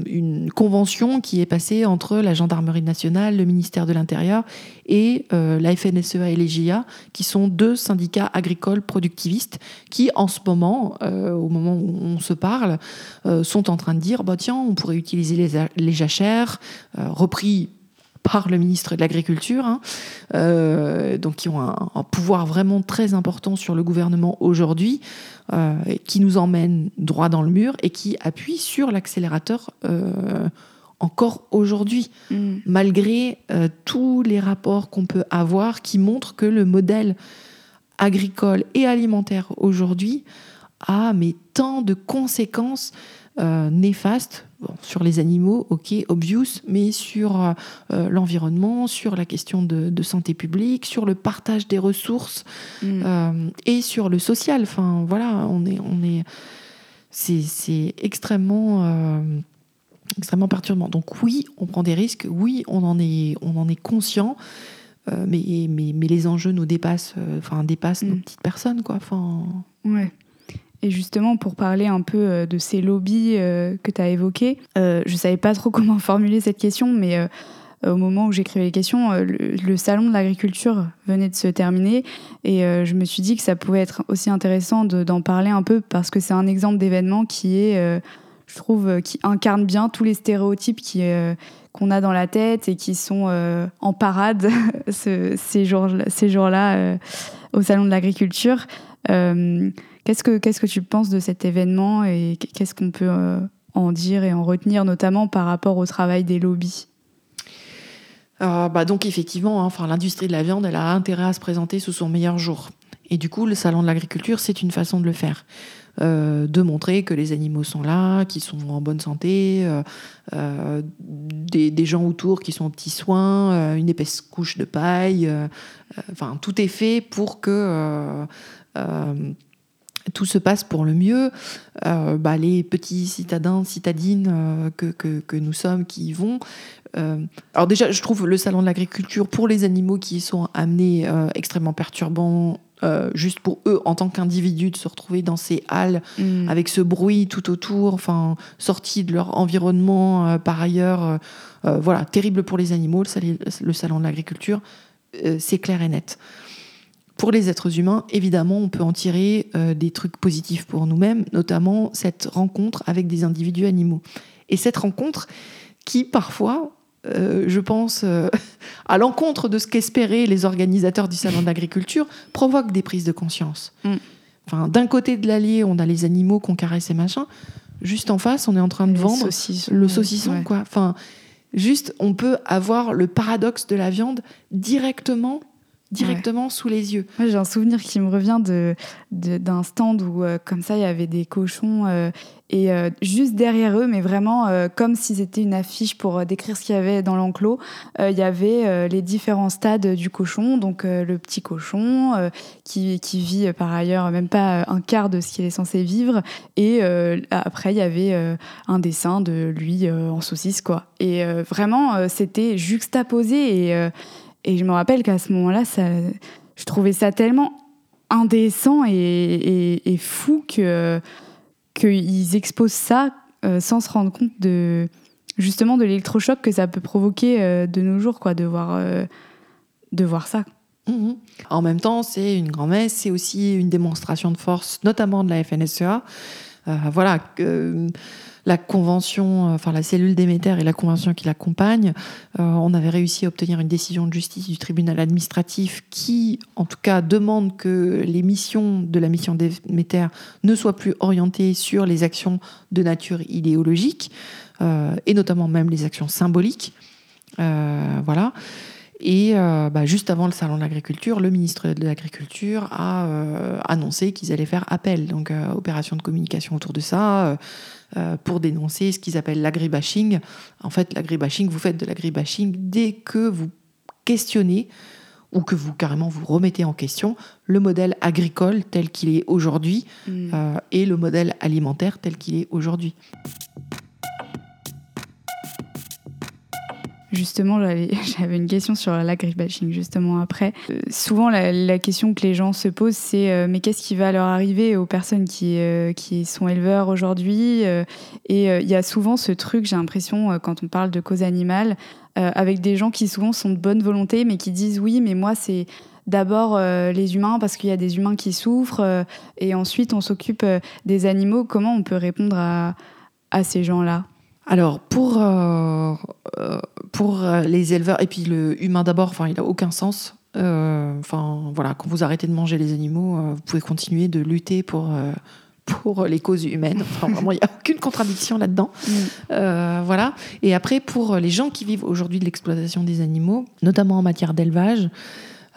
S2: une convention qui est passée entre la gendarmerie nationale, le ministère de l'Intérieur et la FNSEA et les GIA, qui sont deux syndicats agricoles productivistes qui, en ce moment, au moment où on se parle, sont en train de dire bah, tiens, on pourrait utiliser les, les jachères, repris par le ministre de l'Agriculture, hein, euh, donc qui ont un, pouvoir vraiment très important sur le gouvernement aujourd'hui, euh, qui nous emmène droit dans le mur et qui appuie sur l'accélérateur euh, encore aujourd'hui, mm. malgré tous les rapports qu'on peut avoir qui montrent que le modèle agricole et alimentaire aujourd'hui a mais tant de conséquences néfastes sur les animaux, ok, obvious, mais sur euh, euh, l'environnement, sur la question de, santé publique, sur le partage des ressources mm. euh, et sur le social. Enfin, voilà, on est, on est, c'est, extrêmement extrêmement perturbant. Donc oui, on prend des risques, oui, on en est, on en est conscient, mais, mais, mais, les enjeux nous dépassent, enfin dépassent nos
S1: Mm.
S2: petites personnes, quoi. Enfin,
S1: Ouais. Et justement, pour parler un peu euh, de ces lobbies euh, que tu as évoqués, euh, je savais pas trop comment formuler cette question, mais au moment où j'écrivais les questions, le, salon de l'agriculture venait de se terminer et je me suis dit que ça pouvait être aussi intéressant de- d'en parler un peu parce que c'est un exemple d'événement qui est, je trouve, qui incarne bien tous les stéréotypes qu'on a dans la tête et qui sont en parade ce- ces jours- ces jours-là au salon de l'agriculture. Qu'est-ce que, qu'est-ce que tu penses de cet événement et qu'est-ce qu'on peut euh, en dire et en retenir, notamment par rapport au travail des lobbies?
S2: Euh, bah donc effectivement, hein, l'industrie de la viande, elle a intérêt à se présenter sous son meilleur jour. Et du coup, le salon de l'agriculture, c'est une façon de le faire. Euh, de montrer que les animaux sont là, qu'ils sont en bonne santé, euh, des, des gens autour qui sont aux petits soins, une épaisse couche de paille. Enfin, tout est fait pour que tout se passe pour le mieux. Euh, bah, les petits citadins, citadines euh, que, que, que nous sommes qui y vont, euh, alors déjà, je trouve le salon de l'agriculture pour les animaux qui y sont amenés extrêmement perturbant. juste pour eux, en tant qu'individus, de se retrouver dans ces halles
S1: Mm.
S2: avec ce bruit tout autour, enfin sortis de leur environnement par ailleurs, voilà, terrible pour les animaux. Le, salon de l'agriculture, c'est clair et net. Pour les êtres humains, évidemment, on peut en tirer euh, des trucs positifs pour nous-mêmes, notamment cette rencontre avec des individus animaux. Et cette rencontre qui, parfois, euh, je pense, euh, à l'encontre de ce qu'espéraient les organisateurs du salon de l'agriculture, provoque des prises de conscience.
S1: Mm.
S2: Enfin, d'un côté de l'allier, on a les animaux qu'on caresse et machin. Juste en face, on est en train de
S1: Les
S2: vendre le saucisson,
S1: Ouais.
S2: quoi. Enfin, juste, on peut avoir le paradoxe de la viande directement, directement sous les yeux.
S1: Moi, j'ai un souvenir qui me revient de, d'un stand où, euh, comme ça, il y avait des cochons euh, et euh, juste derrière eux, mais vraiment comme si c'était une affiche pour décrire ce qu'il y avait dans l'enclos, il y avait les différents stades du cochon. Donc, le petit cochon qui, qui vit par ailleurs même pas un quart de ce qu'il est censé vivre. Et après, il y avait un dessin de lui en saucisse, quoi. Et vraiment, c'était juxtaposé et. Et je me rappelle qu'à ce moment-là, je trouvais ça tellement indécent et, fou que qu'ils exposent ça euh, sans se rendre compte de justement de l'électrochoc que ça peut provoquer euh, de nos jours, quoi, de voir euh, de voir ça.
S2: Mhm. En même temps, c'est une grand-messe, c'est aussi une démonstration de force, notamment de la FNSEA. Voilà, la convention, euh, enfin la cellule Déméter et la convention qui l'accompagne, euh, on avait réussi à obtenir une décision de justice du tribunal administratif qui, en tout cas, demande que les missions de la mission Déméter ne soient plus orientées sur les actions de nature idéologique, euh, et notamment même les actions symboliques. Voilà. Et bah, juste avant le salon de l'agriculture, le ministre de l'Agriculture a annoncé qu'ils allaient faire appel, donc opération de communication autour de ça, pour dénoncer ce qu'ils appellent l'agribashing. En fait, l'agribashing, vous faites de l'agribashing dès que vous questionnez ou que vous carrément vous remettez en question le modèle agricole tel qu'il est aujourd'hui euh, et le modèle alimentaire tel qu'il est aujourd'hui.
S1: Justement, j'avais une question sur l'agribashing, justement, après. Euh, souvent, la, question que les gens se posent, c'est euh, mais qu'est-ce qui va leur arriver aux personnes qui, euh, qui sont éleveurs aujourd'hui Et il y a souvent ce truc, j'ai l'impression, quand on parle de cause animale, avec des gens qui souvent sont de bonne volonté, mais qui disent oui, mais moi, c'est d'abord les humains, parce qu'il y a des humains qui souffrent, et ensuite, on s'occupe des animaux. Comment on peut répondre à, à ces gens-là?
S2: Alors, pour, euh, euh, pour euh, les éleveurs, et puis le humain d'abord, enfin, il n'a aucun sens. Euh, Enfin, voilà, quand vous arrêtez de manger les animaux, euh, vous pouvez continuer de lutter pour, pour les causes humaines. Enfin, vraiment, il n'y a aucune contradiction là-dedans. Euh, voilà. Et après, pour les gens qui vivent aujourd'hui de l'exploitation des animaux, notamment en matière d'élevage,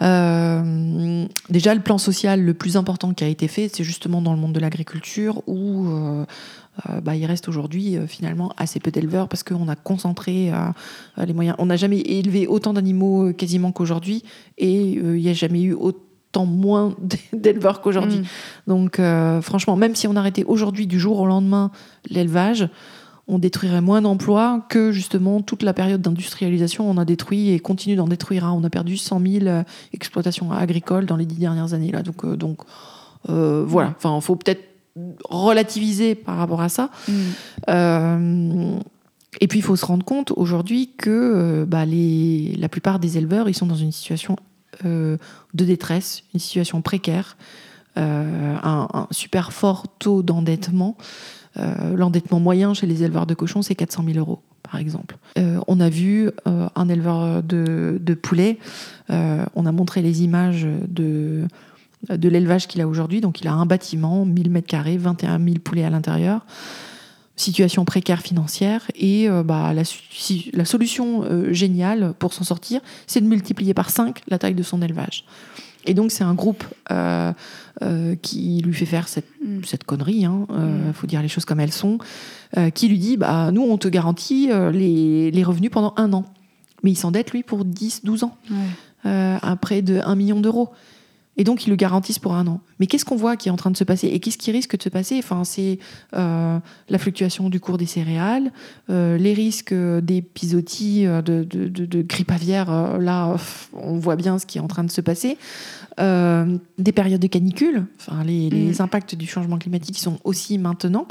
S2: euh, déjà, le plan social le plus important qui a été fait, c'est justement dans le monde de l'agriculture où euh, bah, il reste aujourd'hui euh, finalement assez peu d'éleveurs parce qu'on a concentré euh, les moyens. On n'a jamais élevé autant d'animaux euh, quasiment qu'aujourd'hui et euh, il n'y a jamais eu autant moins d'éleveurs qu'aujourd'hui.
S1: Mm.
S2: Donc, euh, franchement, même si on arrêtait aujourd'hui du jour au lendemain l'élevage, on détruirait moins d'emplois que justement toute la période d'industrialisation on a détruit et continue d'en détruire. hein. On a perdu 100 000 euh, exploitations agricoles dans les dix dernières années. Là. Donc, euh, donc euh, voilà, enfin, il faut peut-être relativiser par rapport à ça.
S1: Mm.
S2: Euh, et puis il faut se rendre compte aujourd'hui que euh, bah, les, la plupart des éleveurs ils sont dans une situation euh, de détresse, une situation précaire, euh, un, un super fort taux d'endettement. L'endettement moyen chez les éleveurs de cochons c'est 400 000 euros par exemple. On a vu un éleveur de, de poulets, on a montré les images de, de l'élevage qu'il a aujourd'hui. Donc il a un bâtiment, 1000 mètres carrés, 21 000 poulets à l'intérieur situation précaire financière et euh, bah, la, la solution euh, géniale pour s'en sortir, c'est de multiplier par 5 la taille de son élevage. Et donc c'est un groupe euh, qui lui fait faire cette,
S1: Mm.
S2: cette connerie, il
S1: Mm.
S2: faut dire les choses comme elles sont, qui lui dit, bah, nous on te garantit les, les revenus pendant un an. Mais il s'endette lui pour 10, 12 ans
S1: Ouais.
S2: à près de 1 million d'euros. Et donc, ils le garantissent pour un an. Mais qu'est-ce qu'on voit qui est en train de se passer Et qu'est-ce qui risque de se passer? Enfin, C'est euh, la fluctuation du cours des céréales, euh, les risques euh, de, de, de, de grippe aviaire. là, on voit bien ce qui est en train de se passer. Euh, des périodes de canicule. Enfin, les, les
S1: Mm.
S2: impacts du changement climatique sont aussi maintenant.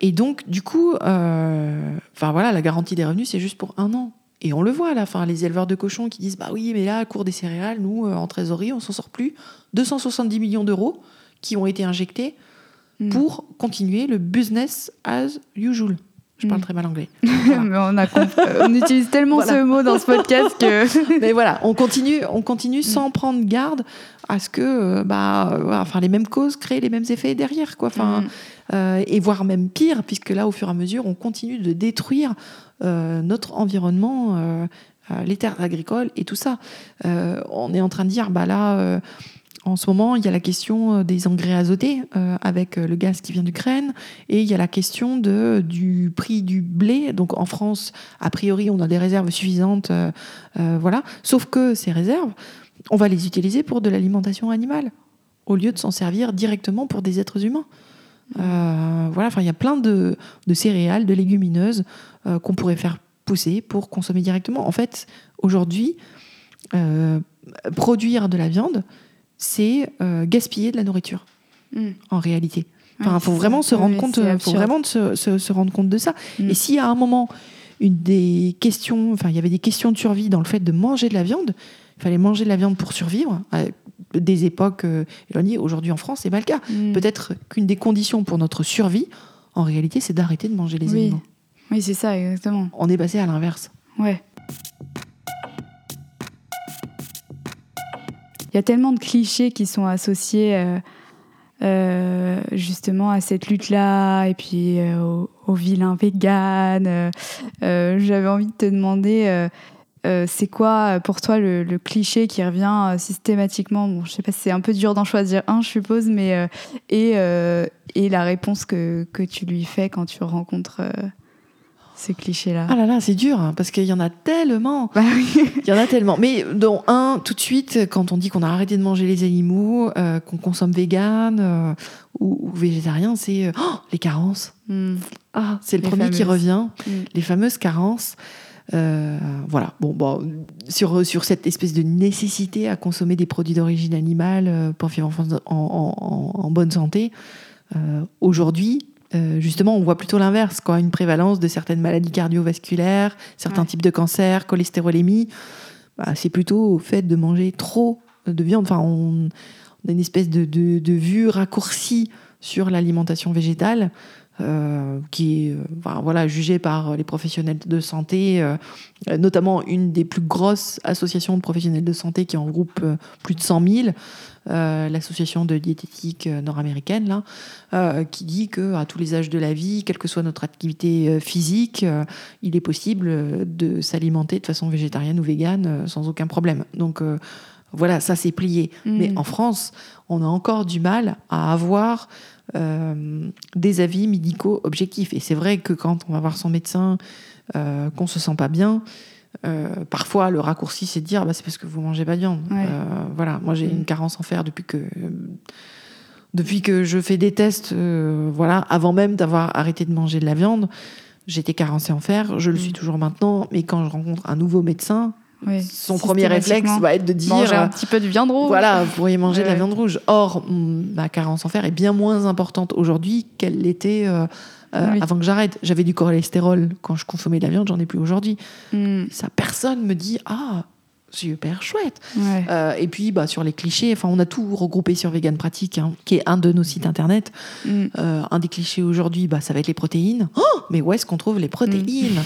S2: Et donc, du coup, enfin voilà, la garantie des revenus, c'est juste pour un an. Et on le voit à la fin, les éleveurs de cochons qui disent Bah oui, mais là, cours des céréales, nous, euh, en trésorerie, on s'en sort plus. 270 millions d'euros qui ont été injectés
S1: Mm.
S2: pour continuer le business as usual. Je parle
S1: Mm.
S2: très mal anglais.
S1: Mais on, a compris- on utilise tellement
S2: Voilà.
S1: ce mot dans ce podcast que.
S2: Mais voilà, on continue, on continue sans prendre garde à ce que euh, bah, enfin, les mêmes causes créent les mêmes effets derrière. Quoi. Enfin,
S1: Mm.
S2: euh, et voire même pire, puisque là, au fur et à mesure, on continue de détruire euh, notre environnement, euh, les terres agricoles et tout ça. On est en train de dire, bah là, en ce moment, il y a la question euh, des engrais azotés euh, avec euh, le gaz qui vient d'Ukraine, et il y a la question de, du prix du blé. Donc en France, a priori, on a des réserves suffisantes, voilà. Sauf que ces réserves, on va les utiliser pour de l'alimentation animale, au lieu de s'en servir directement pour des êtres humains. Voilà, il y a plein de, de céréales, de légumineuses qu'on pourrait faire pousser pour consommer directement. En fait, aujourd'hui, produire de la viande, c'est euh, gaspiller de la nourriture,
S1: Mm.
S2: en réalité. Enfin,
S1: Ouais,
S2: faut
S1: c'est
S2: vraiment
S1: ça.
S2: se rendre compte, faut vraiment se, se- se rendre compte de ça.
S1: Mm.
S2: Et si à un moment, une des questions, enfin, il y avait des questions de survie dans le fait de manger de la viande, il fallait manger de la viande pour survivre. à des époques euh, éloignées, aujourd'hui en France, c'est pas le cas.
S1: Mm.
S2: Peut-être qu'une des conditions pour notre survie, en réalité, c'est d'arrêter de manger les
S1: Oui.
S2: aliments.
S1: Oui, c'est ça, exactement.
S2: On est passé à l'inverse.
S1: Ouais. Y a tellement de clichés qui sont associés euh, euh, justement à cette lutte-là et puis euh, au, au vilain vegan. euh, euh, J'avais envie de te demander, euh, euh, c'est quoi euh, pour toi le, cliché qui revient euh, systématiquement? Bon, je sais pas, c'est un peu dur d'en choisir un, je suppose, mais euh, et, euh, et la réponse que, que tu lui fais quand tu rencontres euh, ces clichés-là.
S2: Ah là là, c'est dur, hein, parce qu'il y en a tellement.
S1: Bah oui.
S2: Il y en a tellement. Mais dont un, tout de suite, quand on dit qu'on a arrêté de manger les animaux, euh, qu'on consomme vegan euh, ou, ou végétarien, c'est euh, oh, les carences.
S1: Mm.
S2: Ah, c'est le
S1: Les
S2: premier qui revient.
S1: Mm.
S2: Les fameuses carences. Voilà. Bon, bon, sur, sur cette espèce de nécessité à consommer des produits d'origine animale pour vivre en, en- en- en bonne santé, aujourd'hui, euh, justement, on voit plutôt l'inverse, quoi, une prévalence de certaines maladies cardiovasculaires, certains
S1: Ouais.
S2: types de cancers, cholestérolémie. Bah, c'est plutôt au fait de manger trop de viande. Enfin, on, on a une espèce de, de- de vue raccourcie sur l'alimentation végétale. euh, qui est euh, enfin, voilà, jugée par les professionnels de santé, euh, notamment une des plus grosses associations de professionnels de santé qui en regroupe plus de 100 000, euh, l'association de diététique euh, nord-américaine, là, euh, qui dit que à tous les âges de la vie, quelle que soit notre activité physique, euh, il est possible de s'alimenter de façon végétarienne ou végane sans aucun problème. Donc voilà, ça c'est plié. Mais
S1: Mm.
S2: en France, on a encore du mal à avoir euh, des avis médicaux objectifs. Et c'est vrai que quand on va voir son médecin, euh, qu'on se sent pas bien, euh, parfois le raccourci c'est de dire bah, c'est parce que vous mangez pas de viande.
S1: Ouais.
S2: Euh, voilà, moi j'ai
S1: Mm.
S2: une carence en fer depuis que depuis que je fais des tests, euh, voilà, avant même d'avoir arrêté de manger de la viande, j'étais carencée en fer, je le suis
S1: Mm.
S2: toujours maintenant, mais quand je rencontre un nouveau médecin,
S1: Oui.
S2: son premier réflexe va être de dire
S1: Manger un petit peu de viande rouge.
S2: voilà, vous pourriez manger de la viande rouge. Or, ma carence en fer est bien moins importante aujourd'hui qu'elle l'était euh,
S1: Oui.
S2: avant que j'arrête. J'avais du cholestérol quand je consommais de la viande, j'en ai plus aujourd'hui.
S1: Mm,
S2: Ça, personne me dit ah super chouette.
S1: ouais.
S2: Euh, et puis bah, sur les clichés, enfin on a tout regroupé sur Vegan Pratique, hein, qui est un de nos sites internet.
S1: Mm.
S2: Euh, un des clichés aujourd'hui, bah, ça va être les protéines. Oh, mais où est-ce qu'on trouve les protéines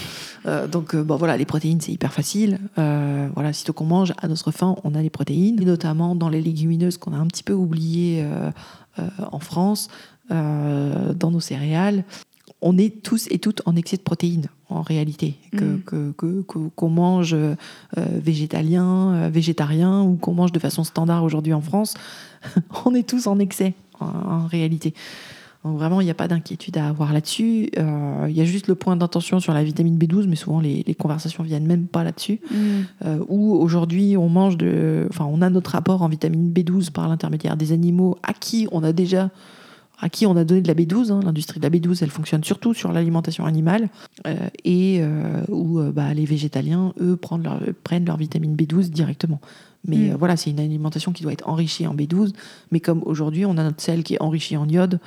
S2: Euh, Donc, bon, voilà, les protéines, c'est hyper facile. Voilà, sitôt qu'on mange, à notre faim, on a les protéines. Et notamment dans les légumineuses qu'on a un petit peu oubliées en France, dans nos céréales. On est tous et toutes en excès de protéines, en réalité. Que,
S1: Mm.
S2: que- que- que- qu'on mange euh, végétalien, euh, végétarien, ou qu'on mange de façon standard aujourd'hui en France, on est tous en excès, en, en réalité. Donc vraiment, il n'y a pas d'inquiétude à avoir là-dessus. Euh, Il y a juste le point d'intention sur la vitamine B12, mais souvent les, les conversations viennent même pas là-dessus.
S1: Mm.
S2: Euh, où aujourd'hui, on mange de, enfin, on a notre apport en vitamine B12 par l'intermédiaire des animaux à qui on a déjà, à qui on a donné de la B12. hein. L'industrie de la B12, elle fonctionne surtout sur l'alimentation animale euh, et euh, où euh, bah, les végétaliens, eux, prennent leur, prennent leur vitamine B12 directement. Mais
S1: Mm.
S2: euh, voilà, c'est une alimentation qui doit être enrichie en B12. Mais comme aujourd'hui, on a notre sel qui est enrichi en iode,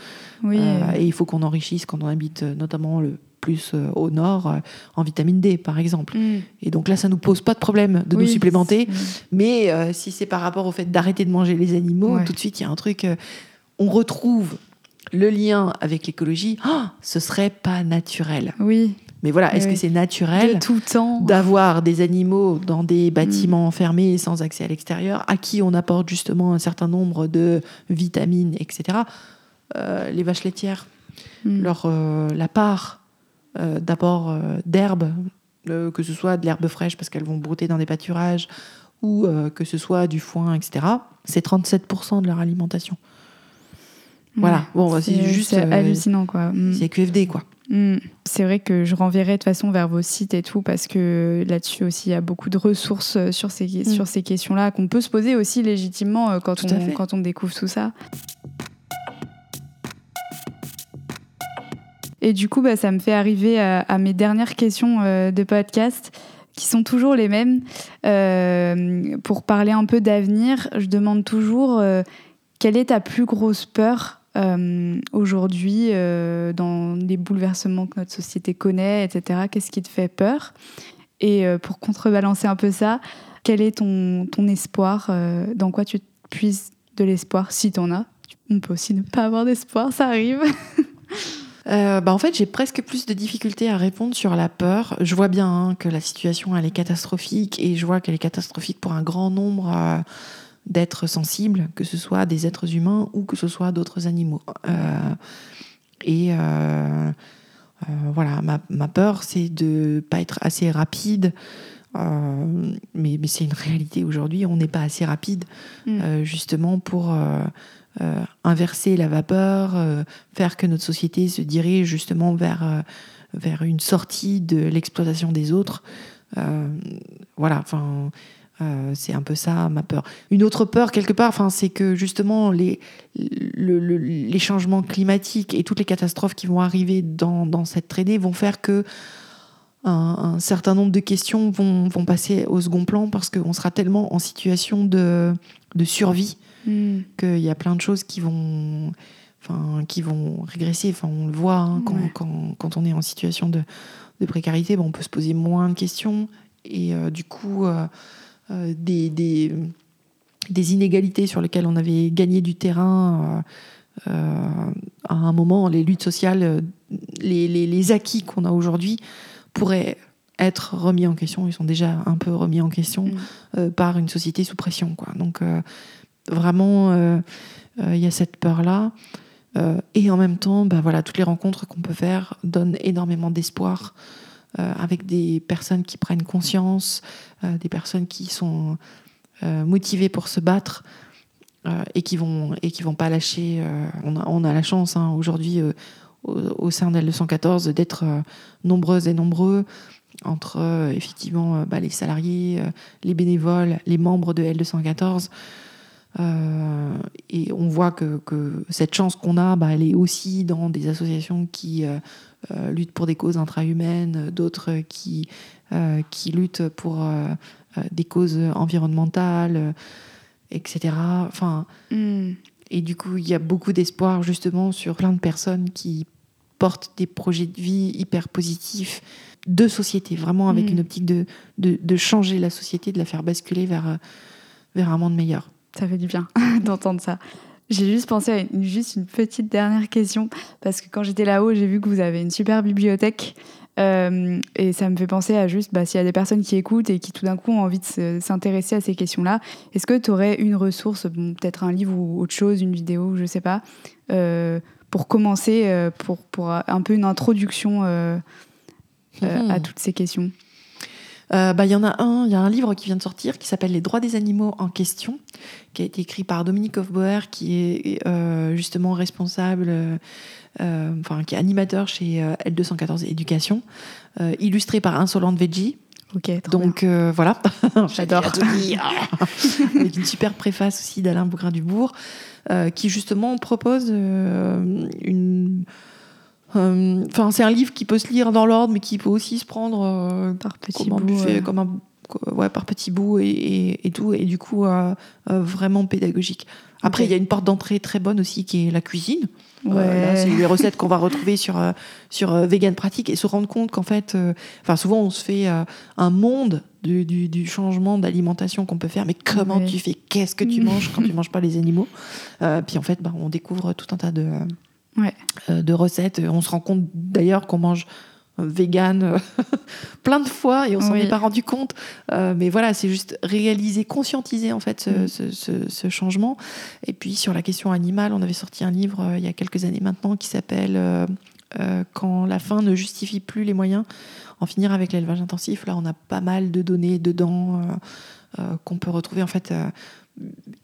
S1: Oui.
S2: euh, et il faut qu'on enrichisse quand on habite notamment le plus euh, au nord en vitamine D, par exemple.
S1: Mm.
S2: Et donc là, ça nous pose pas de problème de nous supplémenter. Mais si c'est par rapport au fait d'arrêter de manger les animaux,
S1: Ouais.
S2: tout de suite, il y a un truc. on retrouve le lien avec l'écologie. Ah, ce serait pas naturel.
S1: Oui.
S2: Mais voilà, est-ce
S1: Oui.
S2: que c'est naturel
S1: De tout temps.
S2: d'avoir des animaux dans des bâtiments fermés sans accès à l'extérieur, à qui on apporte justement un certain nombre de vitamines, etc. Euh, les vaches laitières,
S1: Mm.
S2: leur, euh, la part euh, d'apport euh, d'herbe, que ce soit de l'herbe fraîche parce qu'elles vont brouter dans des pâturages, ou que ce soit du foin, etc., c'est 37% de leur alimentation. Voilà, bon, bah, c'est juste. euh,
S1: hallucinant, quoi. Mm.
S2: c'est QFD, quoi.
S1: Mm. C'est vrai que je renverrai de toute façon vers vos sites et tout parce que là-dessus aussi il y a beaucoup de ressources euh, sur ces, sur ces questions-là qu'on peut se poser aussi légitimement euh, quand,
S2: Tout
S1: on,
S2: fait.
S1: quand on découvre tout ça. Et du coup, bah, ça me fait arriver à, à mes dernières questions euh, de podcast qui sont toujours les mêmes. Euh, pour parler un peu d'avenir, je demande toujours euh, quelle est ta plus grosse peur euh, aujourd'hui euh, dans les bouleversements que notre société connaît, etc. Qu'est-ce qui te fait peur? Et euh, pour contrebalancer un peu ça, quel est ton, ton espoir Dans quoi tu puises de l'espoir, si t'en as? On peut aussi ne pas avoir d'espoir, ça arrive.
S2: Bah, en fait, j'ai presque plus de difficultés à répondre sur la peur. Je vois bien hein, que la situation elle est catastrophique et je vois qu'elle est catastrophique pour un grand nombre d'êtres sensibles, que ce soit des êtres humains ou que ce soit d'autres animaux. Euh, et euh, euh, voilà, ma, ma peur, c'est de pas être assez rapide. Mais mais c'est une réalité aujourd'hui. On n'est pas assez rapide,
S1: Mm.
S2: justement, pour inverser la vapeur, faire que notre société se dirige justement vers, vers une sortie de l'exploitation des autres. Voilà, enfin, euh, c'est un peu ça ma peur. Une autre peur, quelque part, enfin, c'est que justement les, le- le- les changements climatiques et toutes les catastrophes qui vont arriver dans, dans cette traînée vont faire que un, un certain nombre de questions vont, vont passer au second plan parce qu'on sera tellement en situation de, de survie
S1: Mm.
S2: qu'il y a plein de choses qui vont, enfin, qui vont régresser. Enfin, on le voit hein, quand,
S1: Ouais.
S2: quand, quand on est en situation de, de précarité, bon, on peut se poser moins de questions et euh, du coup, euh, des, des, des inégalités sur lesquelles on avait gagné du terrain. euh, euh, à un moment, les luttes sociales, euh, les, les, les acquis qu'on a aujourd'hui pourraient être remis en question. Ils sont déjà un peu remis en question
S1: Mm.
S2: euh, par une société sous pression. Quoi. Donc, euh, vraiment, euh, euh, il y a cette peur-là. Euh, et en même temps, bah, voilà, toutes les rencontres qu'on peut faire donnent énormément d'espoir euh, avec des personnes qui prennent conscience, euh, des personnes qui sont euh, motivées pour se battre euh, et qui vont et qui vont pas lâcher. euh, on, a, on a la chance hein, aujourd'hui euh, au, sein d'L214 d'être euh, nombreuses et nombreux entre euh, effectivement euh, bah, les salariés, euh, les bénévoles, les membres de L214 et on voit que, que cette chance qu'on a, bah, elle est aussi dans des associations qui luttent pour des causes intra-humaines, d'autres qui, qui luttent pour des causes environnementales, etc. Enfin,
S1: Hmm.
S2: et du coup, il y a beaucoup d'espoir justement sur plein de personnes qui portent des projets de vie hyper positifs de société, vraiment avec
S1: Mm.
S2: une optique de, de, de changer la société, de la faire basculer vers, euh, vers un monde meilleur.
S1: Ça fait du bien d'entendre ça. J'ai juste pensé à une, juste une petite dernière question, parce que quand j'étais là-haut, j'ai vu que vous avez une super bibliothèque. euh, et ça me fait penser à juste, bah, s'il y a des personnes qui écoutent et qui tout d'un coup ont envie de se- s'intéresser à ces questions-là, est-ce que tu aurais une ressource, bon, peut-être un livre ou autre chose, une vidéo, je sais pas, euh, pour commencer, euh, pour, pour un peu une introduction à toutes ces questions?
S2: Euh, bah, Il y en a un, il y a un livre qui vient de sortir qui s'appelle Les droits des animaux en question, qui a été écrit par Dominique Hofbauer, qui est euh, justement responsable, euh, enfin qui est animateur chez euh, L214 Éducation, euh, illustré par Insolente Veggie.
S1: Ok, trop
S2: Donc euh, voilà,
S1: J'adore.
S2: J'ai tout dit. Ah. Avec une super préface aussi d'Alain Bougrain-Dubourg, euh, qui justement propose euh, une. Euh, Enfin, c'est un livre qui peut se lire dans l'ordre, mais qui peut aussi se prendre euh,
S1: par petits bouts.
S2: buffet, comme un ouais, par petits bouts et, et- et tout, et du coup euh, euh, vraiment pédagogique. Après, il y a une porte d'entrée très bonne aussi qui est la cuisine.
S1: Ouais.
S2: c'est les recettes qu'on va retrouver sur sur Vegan Pratique et se rendre compte qu'en fait, enfin souvent on se fait un monde du, du- du changement d'alimentation qu'on peut faire, mais comment
S1: Ouais.
S2: tu fais, qu'est-ce que tu manges quand tu manges pas les animaux? Puis en fait, bah, on découvre tout un tas de
S1: Ouais.
S2: euh, de recettes. On se rend compte d'ailleurs qu'on mange euh, vegan euh, plein de fois et on s'en
S1: Oui.
S2: est pas rendu compte. Euh, mais voilà, c'est juste réaliser, conscientiser en fait ce,
S1: Mm.
S2: ce- ce- ce changement. Et puis sur la question animale, on avait sorti un livre euh, il y a quelques années maintenant qui s'appelle euh, Quand la fin ne justifie plus les moyens, en finir avec l'élevage intensif. Là, on a pas mal de données dedans qu'on peut retrouver en fait.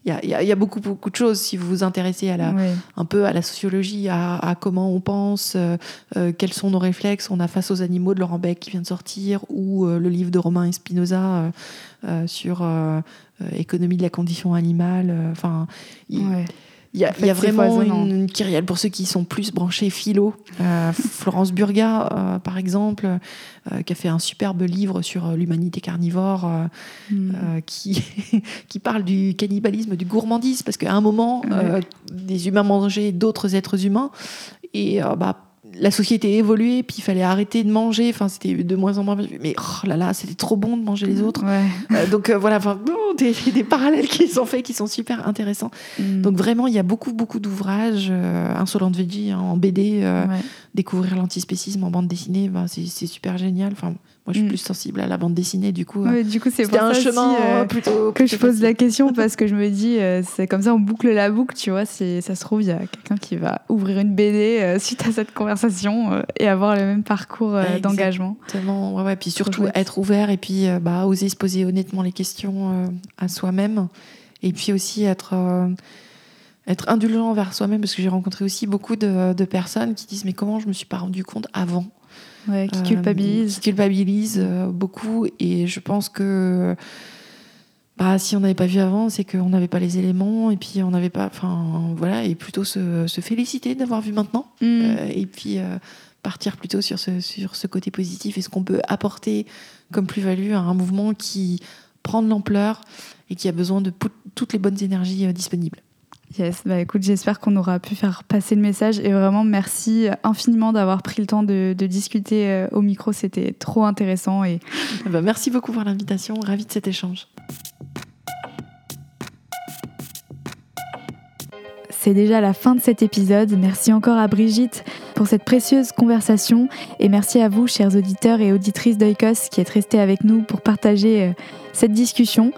S2: Il y, a, y y beaucoup, beaucoup de choses si vous vous intéressez à la, un peu à la sociologie, à, à comment on pense, euh, euh, quels sont nos réflexes. On a Face aux animaux de Laurent Beck qui vient de sortir, ou euh, le livre de Romain Espinoza sur économie de la condition animale. Enfin,
S1: Ouais.
S2: Il y a,
S1: En fait,
S2: il y a
S1: c'est
S2: vraiment une, une kyrielle pour ceux qui sont plus branchés philo. Euh, Florence Burga, euh, par exemple, euh, qui a fait un superbe livre sur l'humanité carnivore. euh,
S1: Mm.
S2: euh, qui, qui parle du cannibalisme, du gourmandise, parce qu'à un moment, euh, des humains mangeaient d'autres êtres humains, et bah, la société a évolué, puis il fallait arrêter de manger, enfin c'était de moins en moins, mais oh là là, c'était trop bon de manger les autres.
S1: Ouais.
S2: Euh, donc euh, voilà, enfin, bon, des, des parallèles qui sont faits, qui sont super intéressants.
S1: Mm.
S2: Donc vraiment, il y a beaucoup, beaucoup d'ouvrages, euh, Insolente Veggie hein, en BD, euh,
S1: Ouais.
S2: découvrir l'antispécisme en bande dessinée, ben, c'est c'est super génial. Enfin, moi je suis
S1: Mm.
S2: plus sensible à la bande dessinée, du coup. euh,
S1: Ouais, du coup, c'est
S2: un
S1: ça
S2: chemin
S1: aussi, euh,
S2: euh, plutôt
S1: que je pose la question parce que je me dis, euh, c'est comme ça, on boucle la boucle, tu vois. Si ça se trouve, il y a quelqu'un qui va ouvrir une BD euh, suite à cette conversation euh, et avoir le même parcours euh, d'engagement.
S2: Exactement, ouais, ouais. Puis surtout être ouvert et puis euh, bah, oser se poser honnêtement les questions euh, à soi-même. Et puis aussi être, euh, être indulgent envers soi-même parce que j'ai rencontré aussi beaucoup de, de personnes qui disent mais comment je me suis pas rendu compte avant?
S1: Ouais, qui
S2: Euh,
S1: culpabilise.
S2: qui culpabilisent euh, beaucoup. Et je pense que bah, si on n'avait pas vu avant, c'est qu'on n'avait pas les éléments et puis on n'avait pas. Enfin, voilà, et plutôt se, se féliciter d'avoir vu maintenant.
S1: Mm.
S2: Euh, et puis euh, partir plutôt sur ce, sur ce côté positif et ce qu'on peut apporter comme plus-value à un mouvement qui prend de l'ampleur et qui a besoin de toutes les bonnes énergies euh, disponibles?
S1: Yes, bah écoute, j'espère qu'on aura pu faire passer le message et vraiment merci infiniment d'avoir pris le temps de, de discuter euh, au micro, c'était trop intéressant et
S2: ben, merci beaucoup pour l'invitation, ravi de cet échange.
S1: C'est déjà la fin de cet épisode. Merci encore à Brigitte pour cette précieuse conversation et merci à vous, chers auditeurs et auditrices d'Oikos, qui êtes restés avec nous pour partager euh, cette discussion.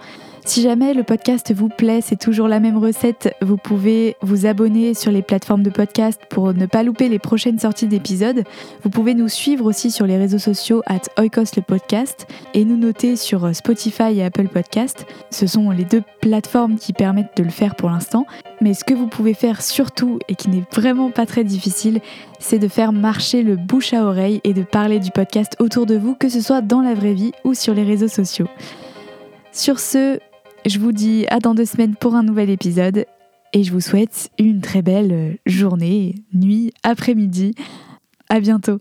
S1: Si jamais le podcast vous plaît, c'est toujours la même recette. Vous pouvez vous abonner sur les plateformes de podcast pour ne pas louper les prochaines sorties d'épisodes. Vous pouvez nous suivre aussi sur les réseaux sociaux at Oikos le podcast et nous noter sur Spotify et Apple Podcast. Ce sont les deux plateformes qui permettent de le faire pour l'instant. Mais ce que vous pouvez faire surtout, et qui n'est vraiment pas très difficile, c'est de faire marcher le bouche à oreille et de parler du podcast autour de vous, que ce soit dans la vraie vie ou sur les réseaux sociaux. Sur ce, Je vous dis à dans deux semaines pour un nouvel épisode et je vous souhaite une très belle journée, nuit, après-midi. À bientôt.